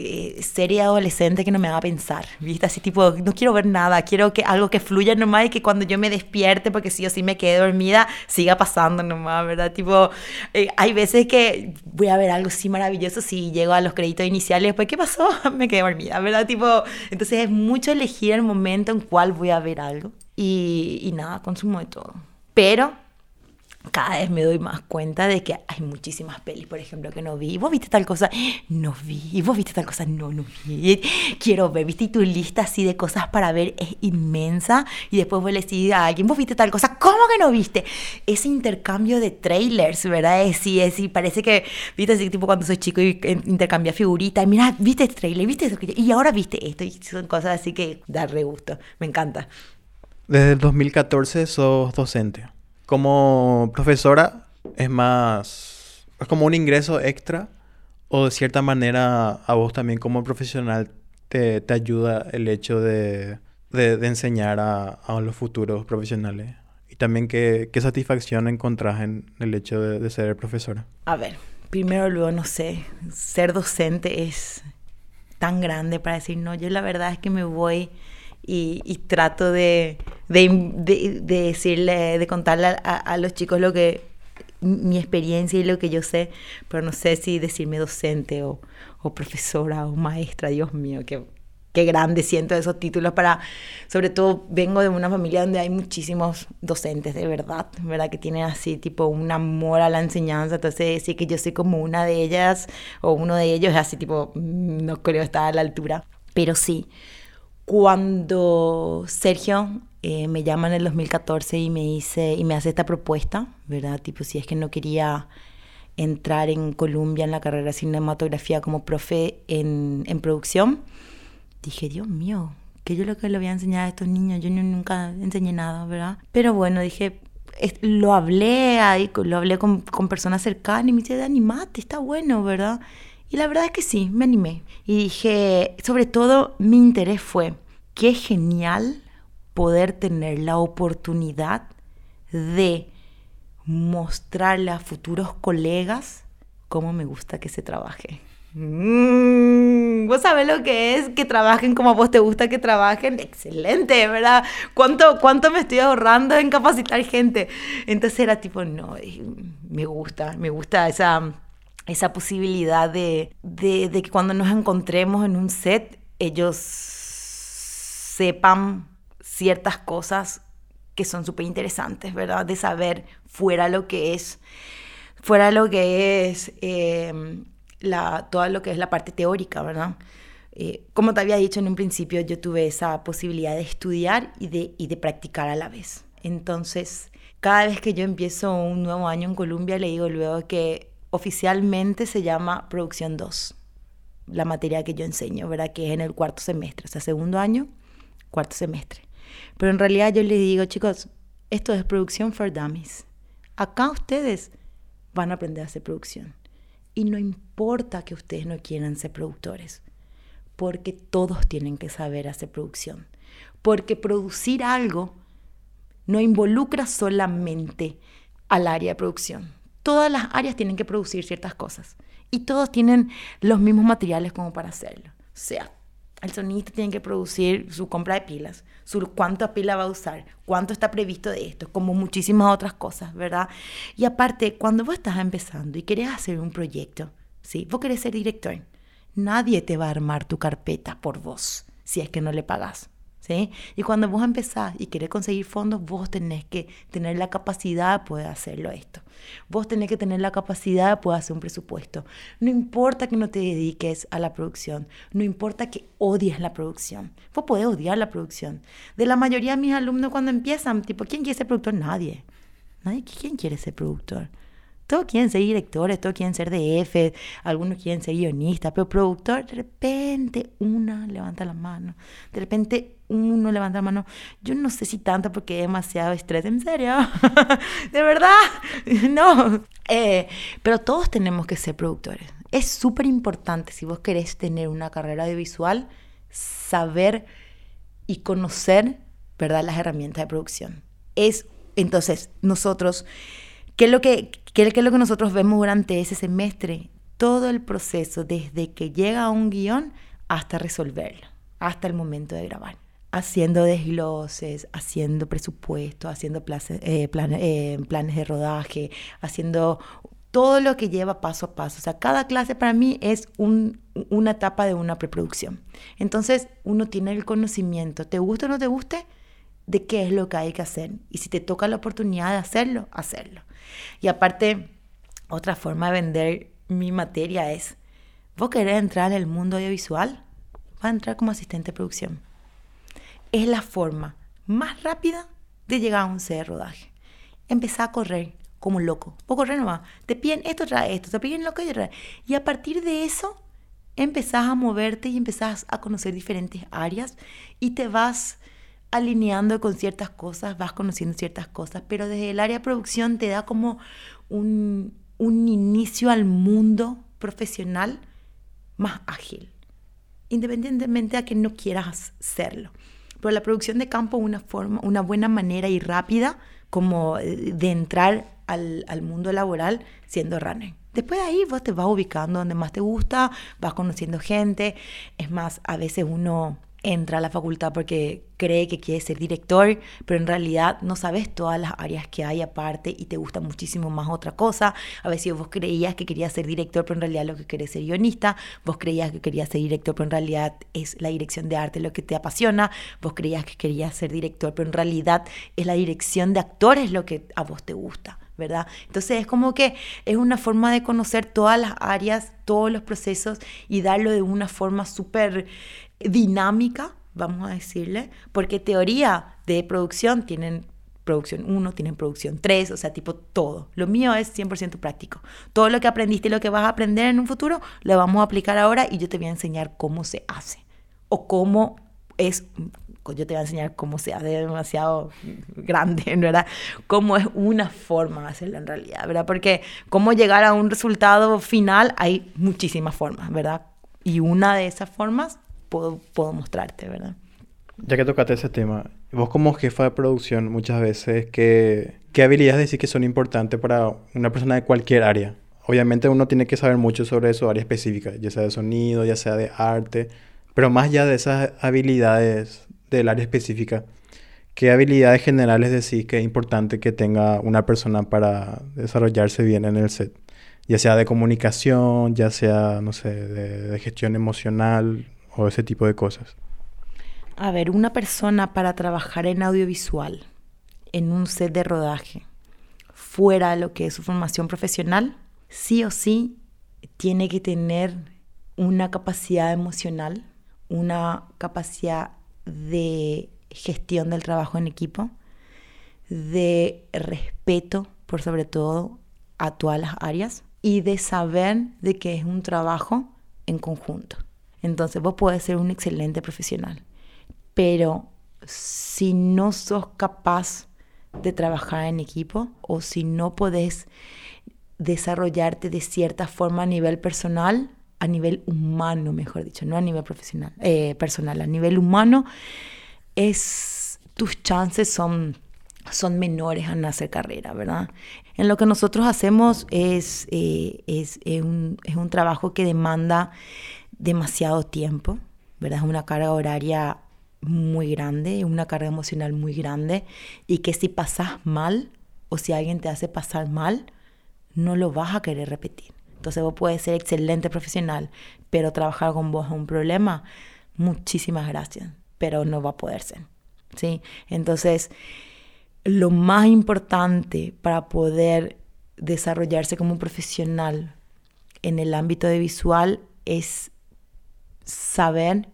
eh, serie adolescente que no me haga pensar, ¿viste? Así tipo, no quiero ver nada, quiero que algo que fluya nomás y que cuando yo me despierte, porque si yo sí me quedé dormida, siga pasando nomás, ¿verdad? Tipo, eh, hay veces que voy a ver algo así maravilloso si llego a los créditos iniciales, pues, ¿qué pasó? me quedé dormida, ¿verdad? Tipo, entonces es mucho elegir el momento en cual voy a ver algo y, y nada, consumo de todo. Pero cada vez me doy más cuenta de que hay muchísimas pelis, por ejemplo, que no vi. ¿Vos viste tal cosa? No vi. ¿Y vos viste tal cosa? No, no vi. Quiero ver, ¿viste? Y tu lista así de cosas para ver es inmensa. Y después vos le decís a alguien, ¿vos viste tal cosa? ¿Cómo que no viste? Ese intercambio de trailers, ¿verdad? Sí, es, sí, parece que, ¿viste? Así tipo cuando soy chico y intercambia figuritas. Mira, ¿viste este trailer? ¿Viste eso? Y ahora viste esto. Y son cosas así que da re gusto. Me encanta. Desde el 2014 sos docente como profesora es más, es como un ingreso extra o de cierta manera a vos también como profesional te, te ayuda el hecho de, de, enseñar a, a, los futuros profesionales. Y también qué, qué satisfacción encontrás en el hecho de, de ser profesora. A ver, primero luego no sé, ser docente es tan grande para decir, no, yo la verdad es que me voy y, trato de, de, decirle, de contarle a, los chicos lo que mi experiencia y lo que yo sé, pero no sé si decirme docente o, o profesora o maestra, Dios mío, qué, qué grande siento esos títulos para, sobre todo vengo de una familia donde hay muchísimos docentes de verdad, ¿verdad? Que tienen así tipo un amor a la enseñanza, entonces decir que yo soy como una de ellas o uno de ellos, así tipo, no creo estar a la altura, pero sí, cuando Sergio eh, me llama en el 2014 y me, dice, y me hace esta propuesta, ¿verdad? Tipo, si es que no quería entrar en Colombia en la carrera de cinematografía como profe en, en producción, dije, Dios mío, que yo lo que le voy a enseñar a estos niños, yo nunca enseñé nada, ¿verdad? Pero bueno, dije, lo hablé ahí, lo hablé con, con personas cercanas y me dice, animate, está bueno, ¿verdad? Y la verdad es que sí, me animé. Y dije, sobre todo mi interés fue, qué genial poder tener la oportunidad de mostrarle a futuros colegas cómo me gusta que se trabaje. Mm, vos sabés lo que es que trabajen como a vos te gusta que trabajen. Excelente, ¿verdad? ¿Cuánto, cuánto me estoy ahorrando en capacitar gente? Entonces era tipo, no, me gusta, me gusta esa esa posibilidad de, de, que cuando nos encontremos en un set, ellos sepan ciertas cosas que son súper interesantes, ¿verdad? De saber fuera lo que es, fuera lo que es eh, la, todo lo que es la parte teórica, ¿verdad? Eh, como te había dicho en un principio, yo tuve esa posibilidad de estudiar y de, y de practicar a la vez. Entonces, cada vez que yo empiezo un nuevo año en Colombia, le digo luego que oficialmente se llama Producción 2, la materia que yo enseño, ¿verdad? Que es en el cuarto semestre, o sea, segundo año, cuarto semestre. Pero en realidad yo les digo, chicos, esto es producción for dummies. Acá ustedes van a aprender a hacer producción. Y no importa que ustedes no quieran ser productores, porque todos tienen que saber hacer producción. Porque producir algo no involucra solamente al área de producción todas las áreas tienen que producir ciertas cosas y todos tienen los mismos materiales como para hacerlo. O sea, el sonista tiene que producir su compra de pilas, su cuánta pila va a usar, cuánto está previsto de esto, como muchísimas otras cosas, ¿verdad? Y aparte, cuando vos estás empezando y querés hacer un proyecto, ¿sí? Vos querés ser director, nadie te va a armar tu carpeta por vos si es que no le pagas. Y cuando vos empezás y querés conseguir fondos, vos tenés que tener la capacidad de poder hacerlo esto. Vos tenés que tener la capacidad de poder hacer un presupuesto. No importa que no te dediques a la producción, no importa que odies la producción. Vos podés odiar la producción. De la mayoría de mis alumnos cuando empiezan, tipo, ¿quién quiere ser productor? Nadie. Nadie, ¿quién quiere ser productor? Todos quieren ser directores, todos quieren ser DF, algunos quieren ser guionistas, pero productor, de repente una levanta la mano, de repente uno levanta la mano. Yo no sé si tanto porque es demasiado estrés, en serio, de verdad, no. Eh, pero todos tenemos que ser productores. Es súper importante si vos querés tener una carrera audiovisual, saber y conocer, ¿verdad?, las herramientas de producción. Es, entonces, nosotros, ¿qué es lo que, qué, es lo que nosotros vemos durante ese semestre? Todo el proceso, desde que llega a un guion hasta resolverlo, hasta el momento de grabar haciendo desgloses, haciendo presupuestos, haciendo eh, eh, planes de rodaje, haciendo todo lo que lleva paso a paso. O sea, cada clase para mí es una etapa de una preproducción. Entonces, uno tiene el conocimiento, te gusta o no te guste, de qué es lo que hay que hacer. Y si te toca la oportunidad de hacerlo, hacerlo. Y aparte, otra forma de vender mi materia es, vos querés entrar en el mundo audiovisual, vas a entrar como asistente de producción es la forma más rápida de llegar a un set de rodaje. Empezar a correr como loco. Vos correr nomás. Te piden esto, trae esto. Te piden lo que trae. Y a partir de eso, empezás a moverte y empezás a conocer diferentes áreas y te vas alineando con ciertas cosas, vas conociendo ciertas cosas, pero desde el área de producción te da como un, un inicio al mundo profesional más ágil, independientemente a que no quieras serlo. Pero la producción de campo es una, forma, una buena manera y rápida como eh, de entrar al, al mundo laboral siendo runner. Después de ahí vos te vas ubicando donde más te gusta, vas conociendo gente. Es más, a veces uno entra a la facultad porque cree que quiere ser director, pero en realidad no sabes todas las áreas que hay aparte y te gusta muchísimo más otra cosa. A veces vos creías que querías ser director, pero en realidad lo que querés ser guionista. Vos creías que querías ser director, pero en realidad es la dirección de arte lo que te apasiona. Vos creías que querías ser director, pero en realidad es la dirección de actores lo que a vos te gusta. ¿verdad? Entonces es como que es una forma de conocer todas las áreas, todos los procesos y darlo de una forma súper dinámica, vamos a decirle, porque teoría de producción tienen producción 1, tienen producción 3, o sea, tipo todo. Lo mío es 100% práctico. Todo lo que aprendiste y lo que vas a aprender en un futuro, lo vamos a aplicar ahora y yo te voy a enseñar cómo se hace o cómo es yo te voy a enseñar cómo se hace demasiado grande, ¿verdad? Cómo es una forma de hacerlo en realidad, ¿verdad? Porque cómo llegar a un resultado final hay muchísimas formas, ¿verdad? Y una de esas formas puedo, puedo mostrarte, ¿verdad? Ya que tocaste ese tema, vos como jefa de producción muchas veces, ¿qué, qué habilidades decís que son importantes para una persona de cualquier área? Obviamente uno tiene que saber mucho sobre su área específica, ya sea de sonido, ya sea de arte, pero más allá de esas habilidades del área específica, ¿qué habilidades generales decís que es importante que tenga una persona para desarrollarse bien en el set? Ya sea de comunicación, ya sea, no sé, de gestión emocional, o ese tipo de cosas? A ver, una persona para trabajar en audiovisual, en un set de rodaje, fuera de lo que es su formación profesional, sí o sí tiene que tener una capacidad emocional, una capacidad de gestión del trabajo en equipo, de respeto por sobre todo a todas las áreas y de saber de que es un trabajo en conjunto. Entonces vos podés ser un excelente profesional, pero si no sos capaz de trabajar en equipo o si no podés desarrollarte de cierta forma a nivel personal, a nivel humano, mejor dicho, no a nivel profesional, eh, personal, a nivel humano, es, tus chances son, son menores a hacer carrera, ¿verdad? En lo que nosotros hacemos es, eh, es, un, es un trabajo que demanda demasiado tiempo, ¿verdad? Es una carga horaria muy grande, una carga emocional muy grande y que si pasas mal o si alguien te hace pasar mal, no lo vas a querer repetir. Entonces vos puedes ser excelente profesional, pero trabajar con vos es un problema. Muchísimas gracias, pero no va a poder ser. ¿sí? Entonces, lo más importante para poder desarrollarse como un profesional en el ámbito de visual es saber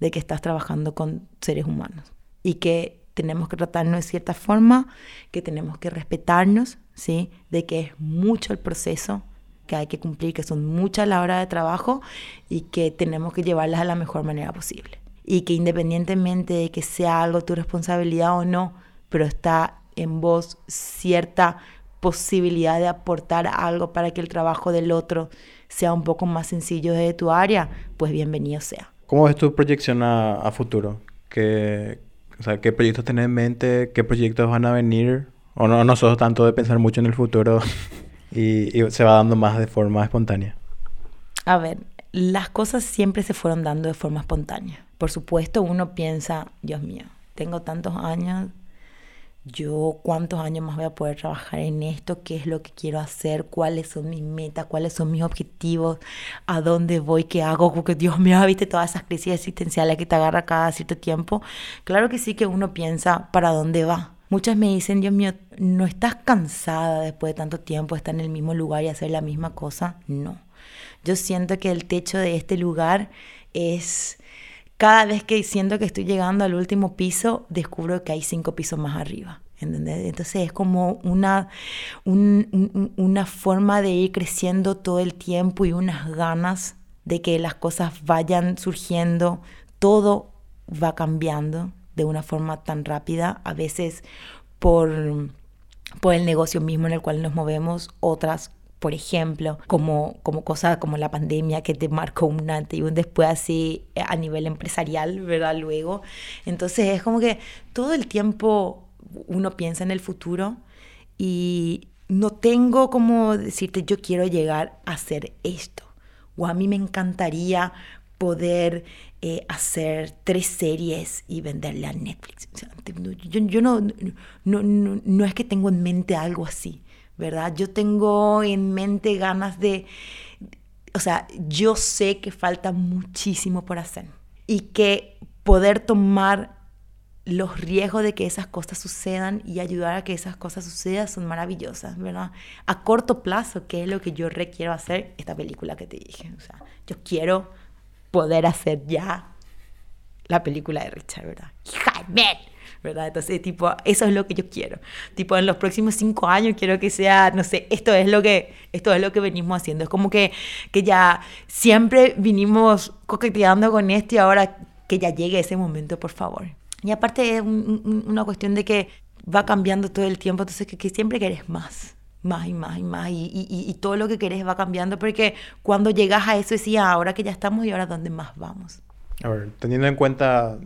de que estás trabajando con seres humanos y que tenemos que tratarnos de cierta forma, que tenemos que respetarnos, ¿sí? De que es mucho el proceso que hay que cumplir, que son muchas las horas de trabajo y que tenemos que llevarlas a la mejor manera posible. Y que independientemente de que sea algo tu responsabilidad o no, pero está en vos cierta posibilidad de aportar algo para que el trabajo del otro sea un poco más sencillo desde tu área, pues bienvenido sea. ¿Cómo ves tu proyección a, futuro? ¿Qué, o sea, ¿Qué proyectos tenés en mente? ¿Qué proyectos van a venir? ¿O no, no sos tanto de pensar mucho en el futuro y, se va dando más de forma espontánea? A ver, las cosas siempre se fueron dando de forma espontánea. Por supuesto, uno piensa, Dios mío, tengo tantos años, yo cuántos años más voy a poder trabajar en esto, qué es lo que quiero hacer, cuáles son mis metas, cuáles son mis objetivos, a dónde voy, qué hago, porque Dios mío, viste todas esas crisis existenciales que te agarra cada cierto tiempo. Claro que sí que uno piensa para dónde va. Muchas me dicen, Dios mío, ¿no estás cansada después de tanto tiempo estar en el mismo lugar y hacer la misma cosa? No. Yo siento que el techo de este lugar es cada vez que siento que estoy llegando al último piso, descubro que hay cinco pisos más arriba. Entonces es como una, una forma de ir creciendo todo el tiempo y unas ganas de que las cosas vayan surgiendo, todo va cambiando de una forma tan rápida, a veces por, por el negocio mismo en el cual nos movemos, otras por ejemplo, como, como cosas como la pandemia que te marcó un antes y un después así eh, a nivel empresarial, ¿verdad? Luego. Entonces es como que todo el tiempo uno piensa en el futuro y no tengo como decirte yo quiero llegar a hacer esto o a mí me encantaría poder eh, hacer tres series y venderle a Netflix. yo, yo no, no, no, no es que tengo en mente algo así. ¿Verdad? Yo tengo en mente ganas de, o sea, yo sé que falta muchísimo por hacer y que poder tomar los riesgos de que esas cosas sucedan y ayudar a que esas cosas sucedan son maravillosas, ¿verdad? A corto plazo, ¿qué es lo que yo requiero hacer? Esta película que te dije, o sea, yo quiero poder hacer ya la película de Richard, ¿verdad? ¿Verdad? Entonces, tipo, eso es lo que yo quiero. Tipo, en los próximos cinco años quiero que sea, no sé, esto es lo que, esto es lo que venimos haciendo. Es como que, que ya siempre vinimos coqueteando con esto y ahora que ya llegue ese momento, por favor. Y aparte es una cuestión de que va cambiando todo el tiempo, entonces que, que siempre querés más más y más y más y, y, y, todo lo que querés va cambiando porque cuando llegas a eso decía ahora que ya estamos y ahora dónde más vamos. A ver, teniendo en cuenta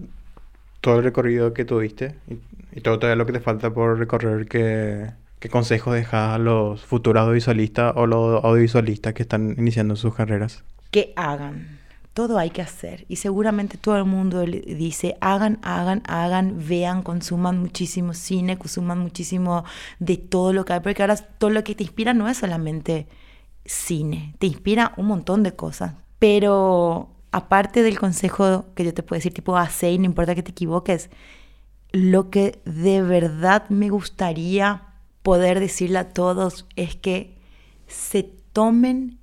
todo el recorrido que tuviste y, todo todavía lo que te falta por recorrer, ¿qué, qué consejos dejas a los futuros audiovisualistas o los audiovisualistas que están iniciando sus carreras? Que hagan. Todo hay que hacer. Y seguramente todo el mundo dice, hagan, hagan, hagan, vean, consuman muchísimo cine, consuman muchísimo de todo lo que hay. Porque ahora todo lo que te inspira no es solamente cine, te inspira un montón de cosas. Pero aparte del consejo que yo te puedo decir, tipo, hace y no importa que te equivoques, lo que de verdad me gustaría poder decirle a todos es que se tomen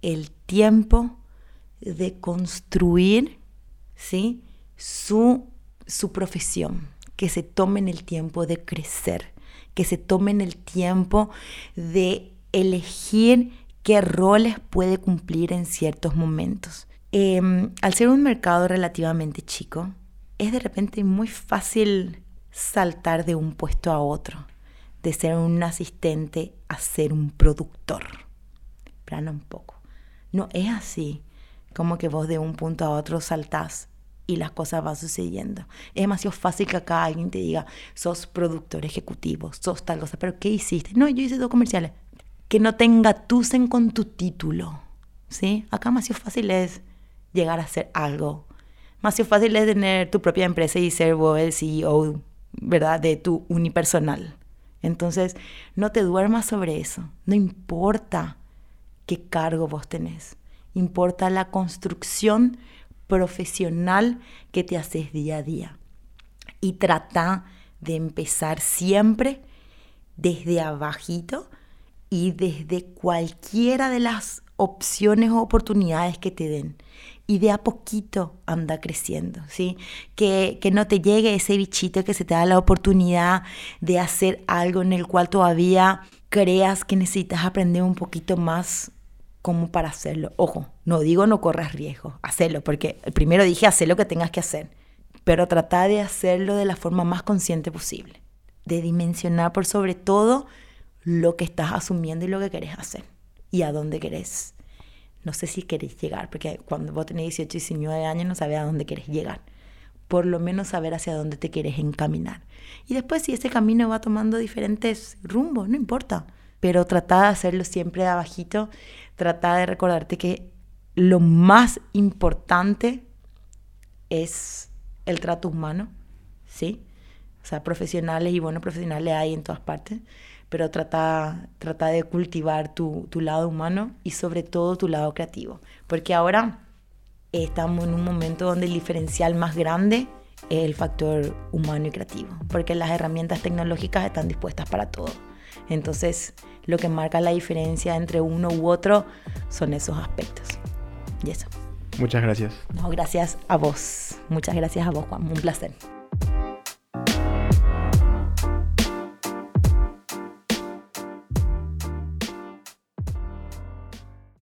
el tiempo de construir ¿sí? su, su profesión, que se tomen el tiempo de crecer, que se tomen el tiempo de elegir qué roles puede cumplir en ciertos momentos. Em, al ser un mercado relativamente chico, es de repente muy fácil saltar de un puesto a otro, de ser un asistente a ser un productor. Plana un poco. No es así, como que vos de un punto a otro saltás y las cosas van sucediendo. Es demasiado fácil que acá alguien te diga, sos productor ejecutivo, sos tal cosa, pero ¿qué hiciste? No, yo hice dos comerciales. Que no te engatusen con tu título, ¿sí? Acá más fácil es llegar a hacer algo. Más fácil es tener tu propia empresa y ser vos el CEO, ¿verdad? De tu unipersonal. Entonces, no te duermas sobre eso. No importa qué cargo vos tenés. Importa la construcción profesional que te haces día a día. Y trata de empezar siempre desde abajito y desde cualquiera de las opciones o oportunidades que te den y de a poquito anda creciendo, ¿sí? Que, que no te llegue ese bichito que se te da la oportunidad de hacer algo en el cual todavía creas que necesitas aprender un poquito más como para hacerlo. Ojo, no digo no corras riesgo, hacerlo, porque primero dije hacer lo que tengas que hacer, pero trata de hacerlo de la forma más consciente posible, de dimensionar por sobre todo lo que estás asumiendo y lo que querés hacer y a dónde querés. No sé si querés llegar, porque cuando vos tenés 18 y 19 años no sabes a dónde querés llegar. Por lo menos saber hacia dónde te quieres encaminar. Y después si ese camino va tomando diferentes rumbos, no importa. Pero trata de hacerlo siempre de abajito. Trata de recordarte que lo más importante es el trato humano, ¿sí? O sea, profesionales y buenos profesionales hay en todas partes, pero trata, trata de cultivar tu, tu lado humano y sobre todo tu lado creativo. Porque ahora estamos en un momento donde el diferencial más grande es el factor humano y creativo, porque las herramientas tecnológicas están dispuestas para todo. Entonces, lo que marca la diferencia entre uno u otro son esos aspectos. Y eso. Muchas gracias. No, gracias a vos. Muchas gracias a vos, Juan. Un placer.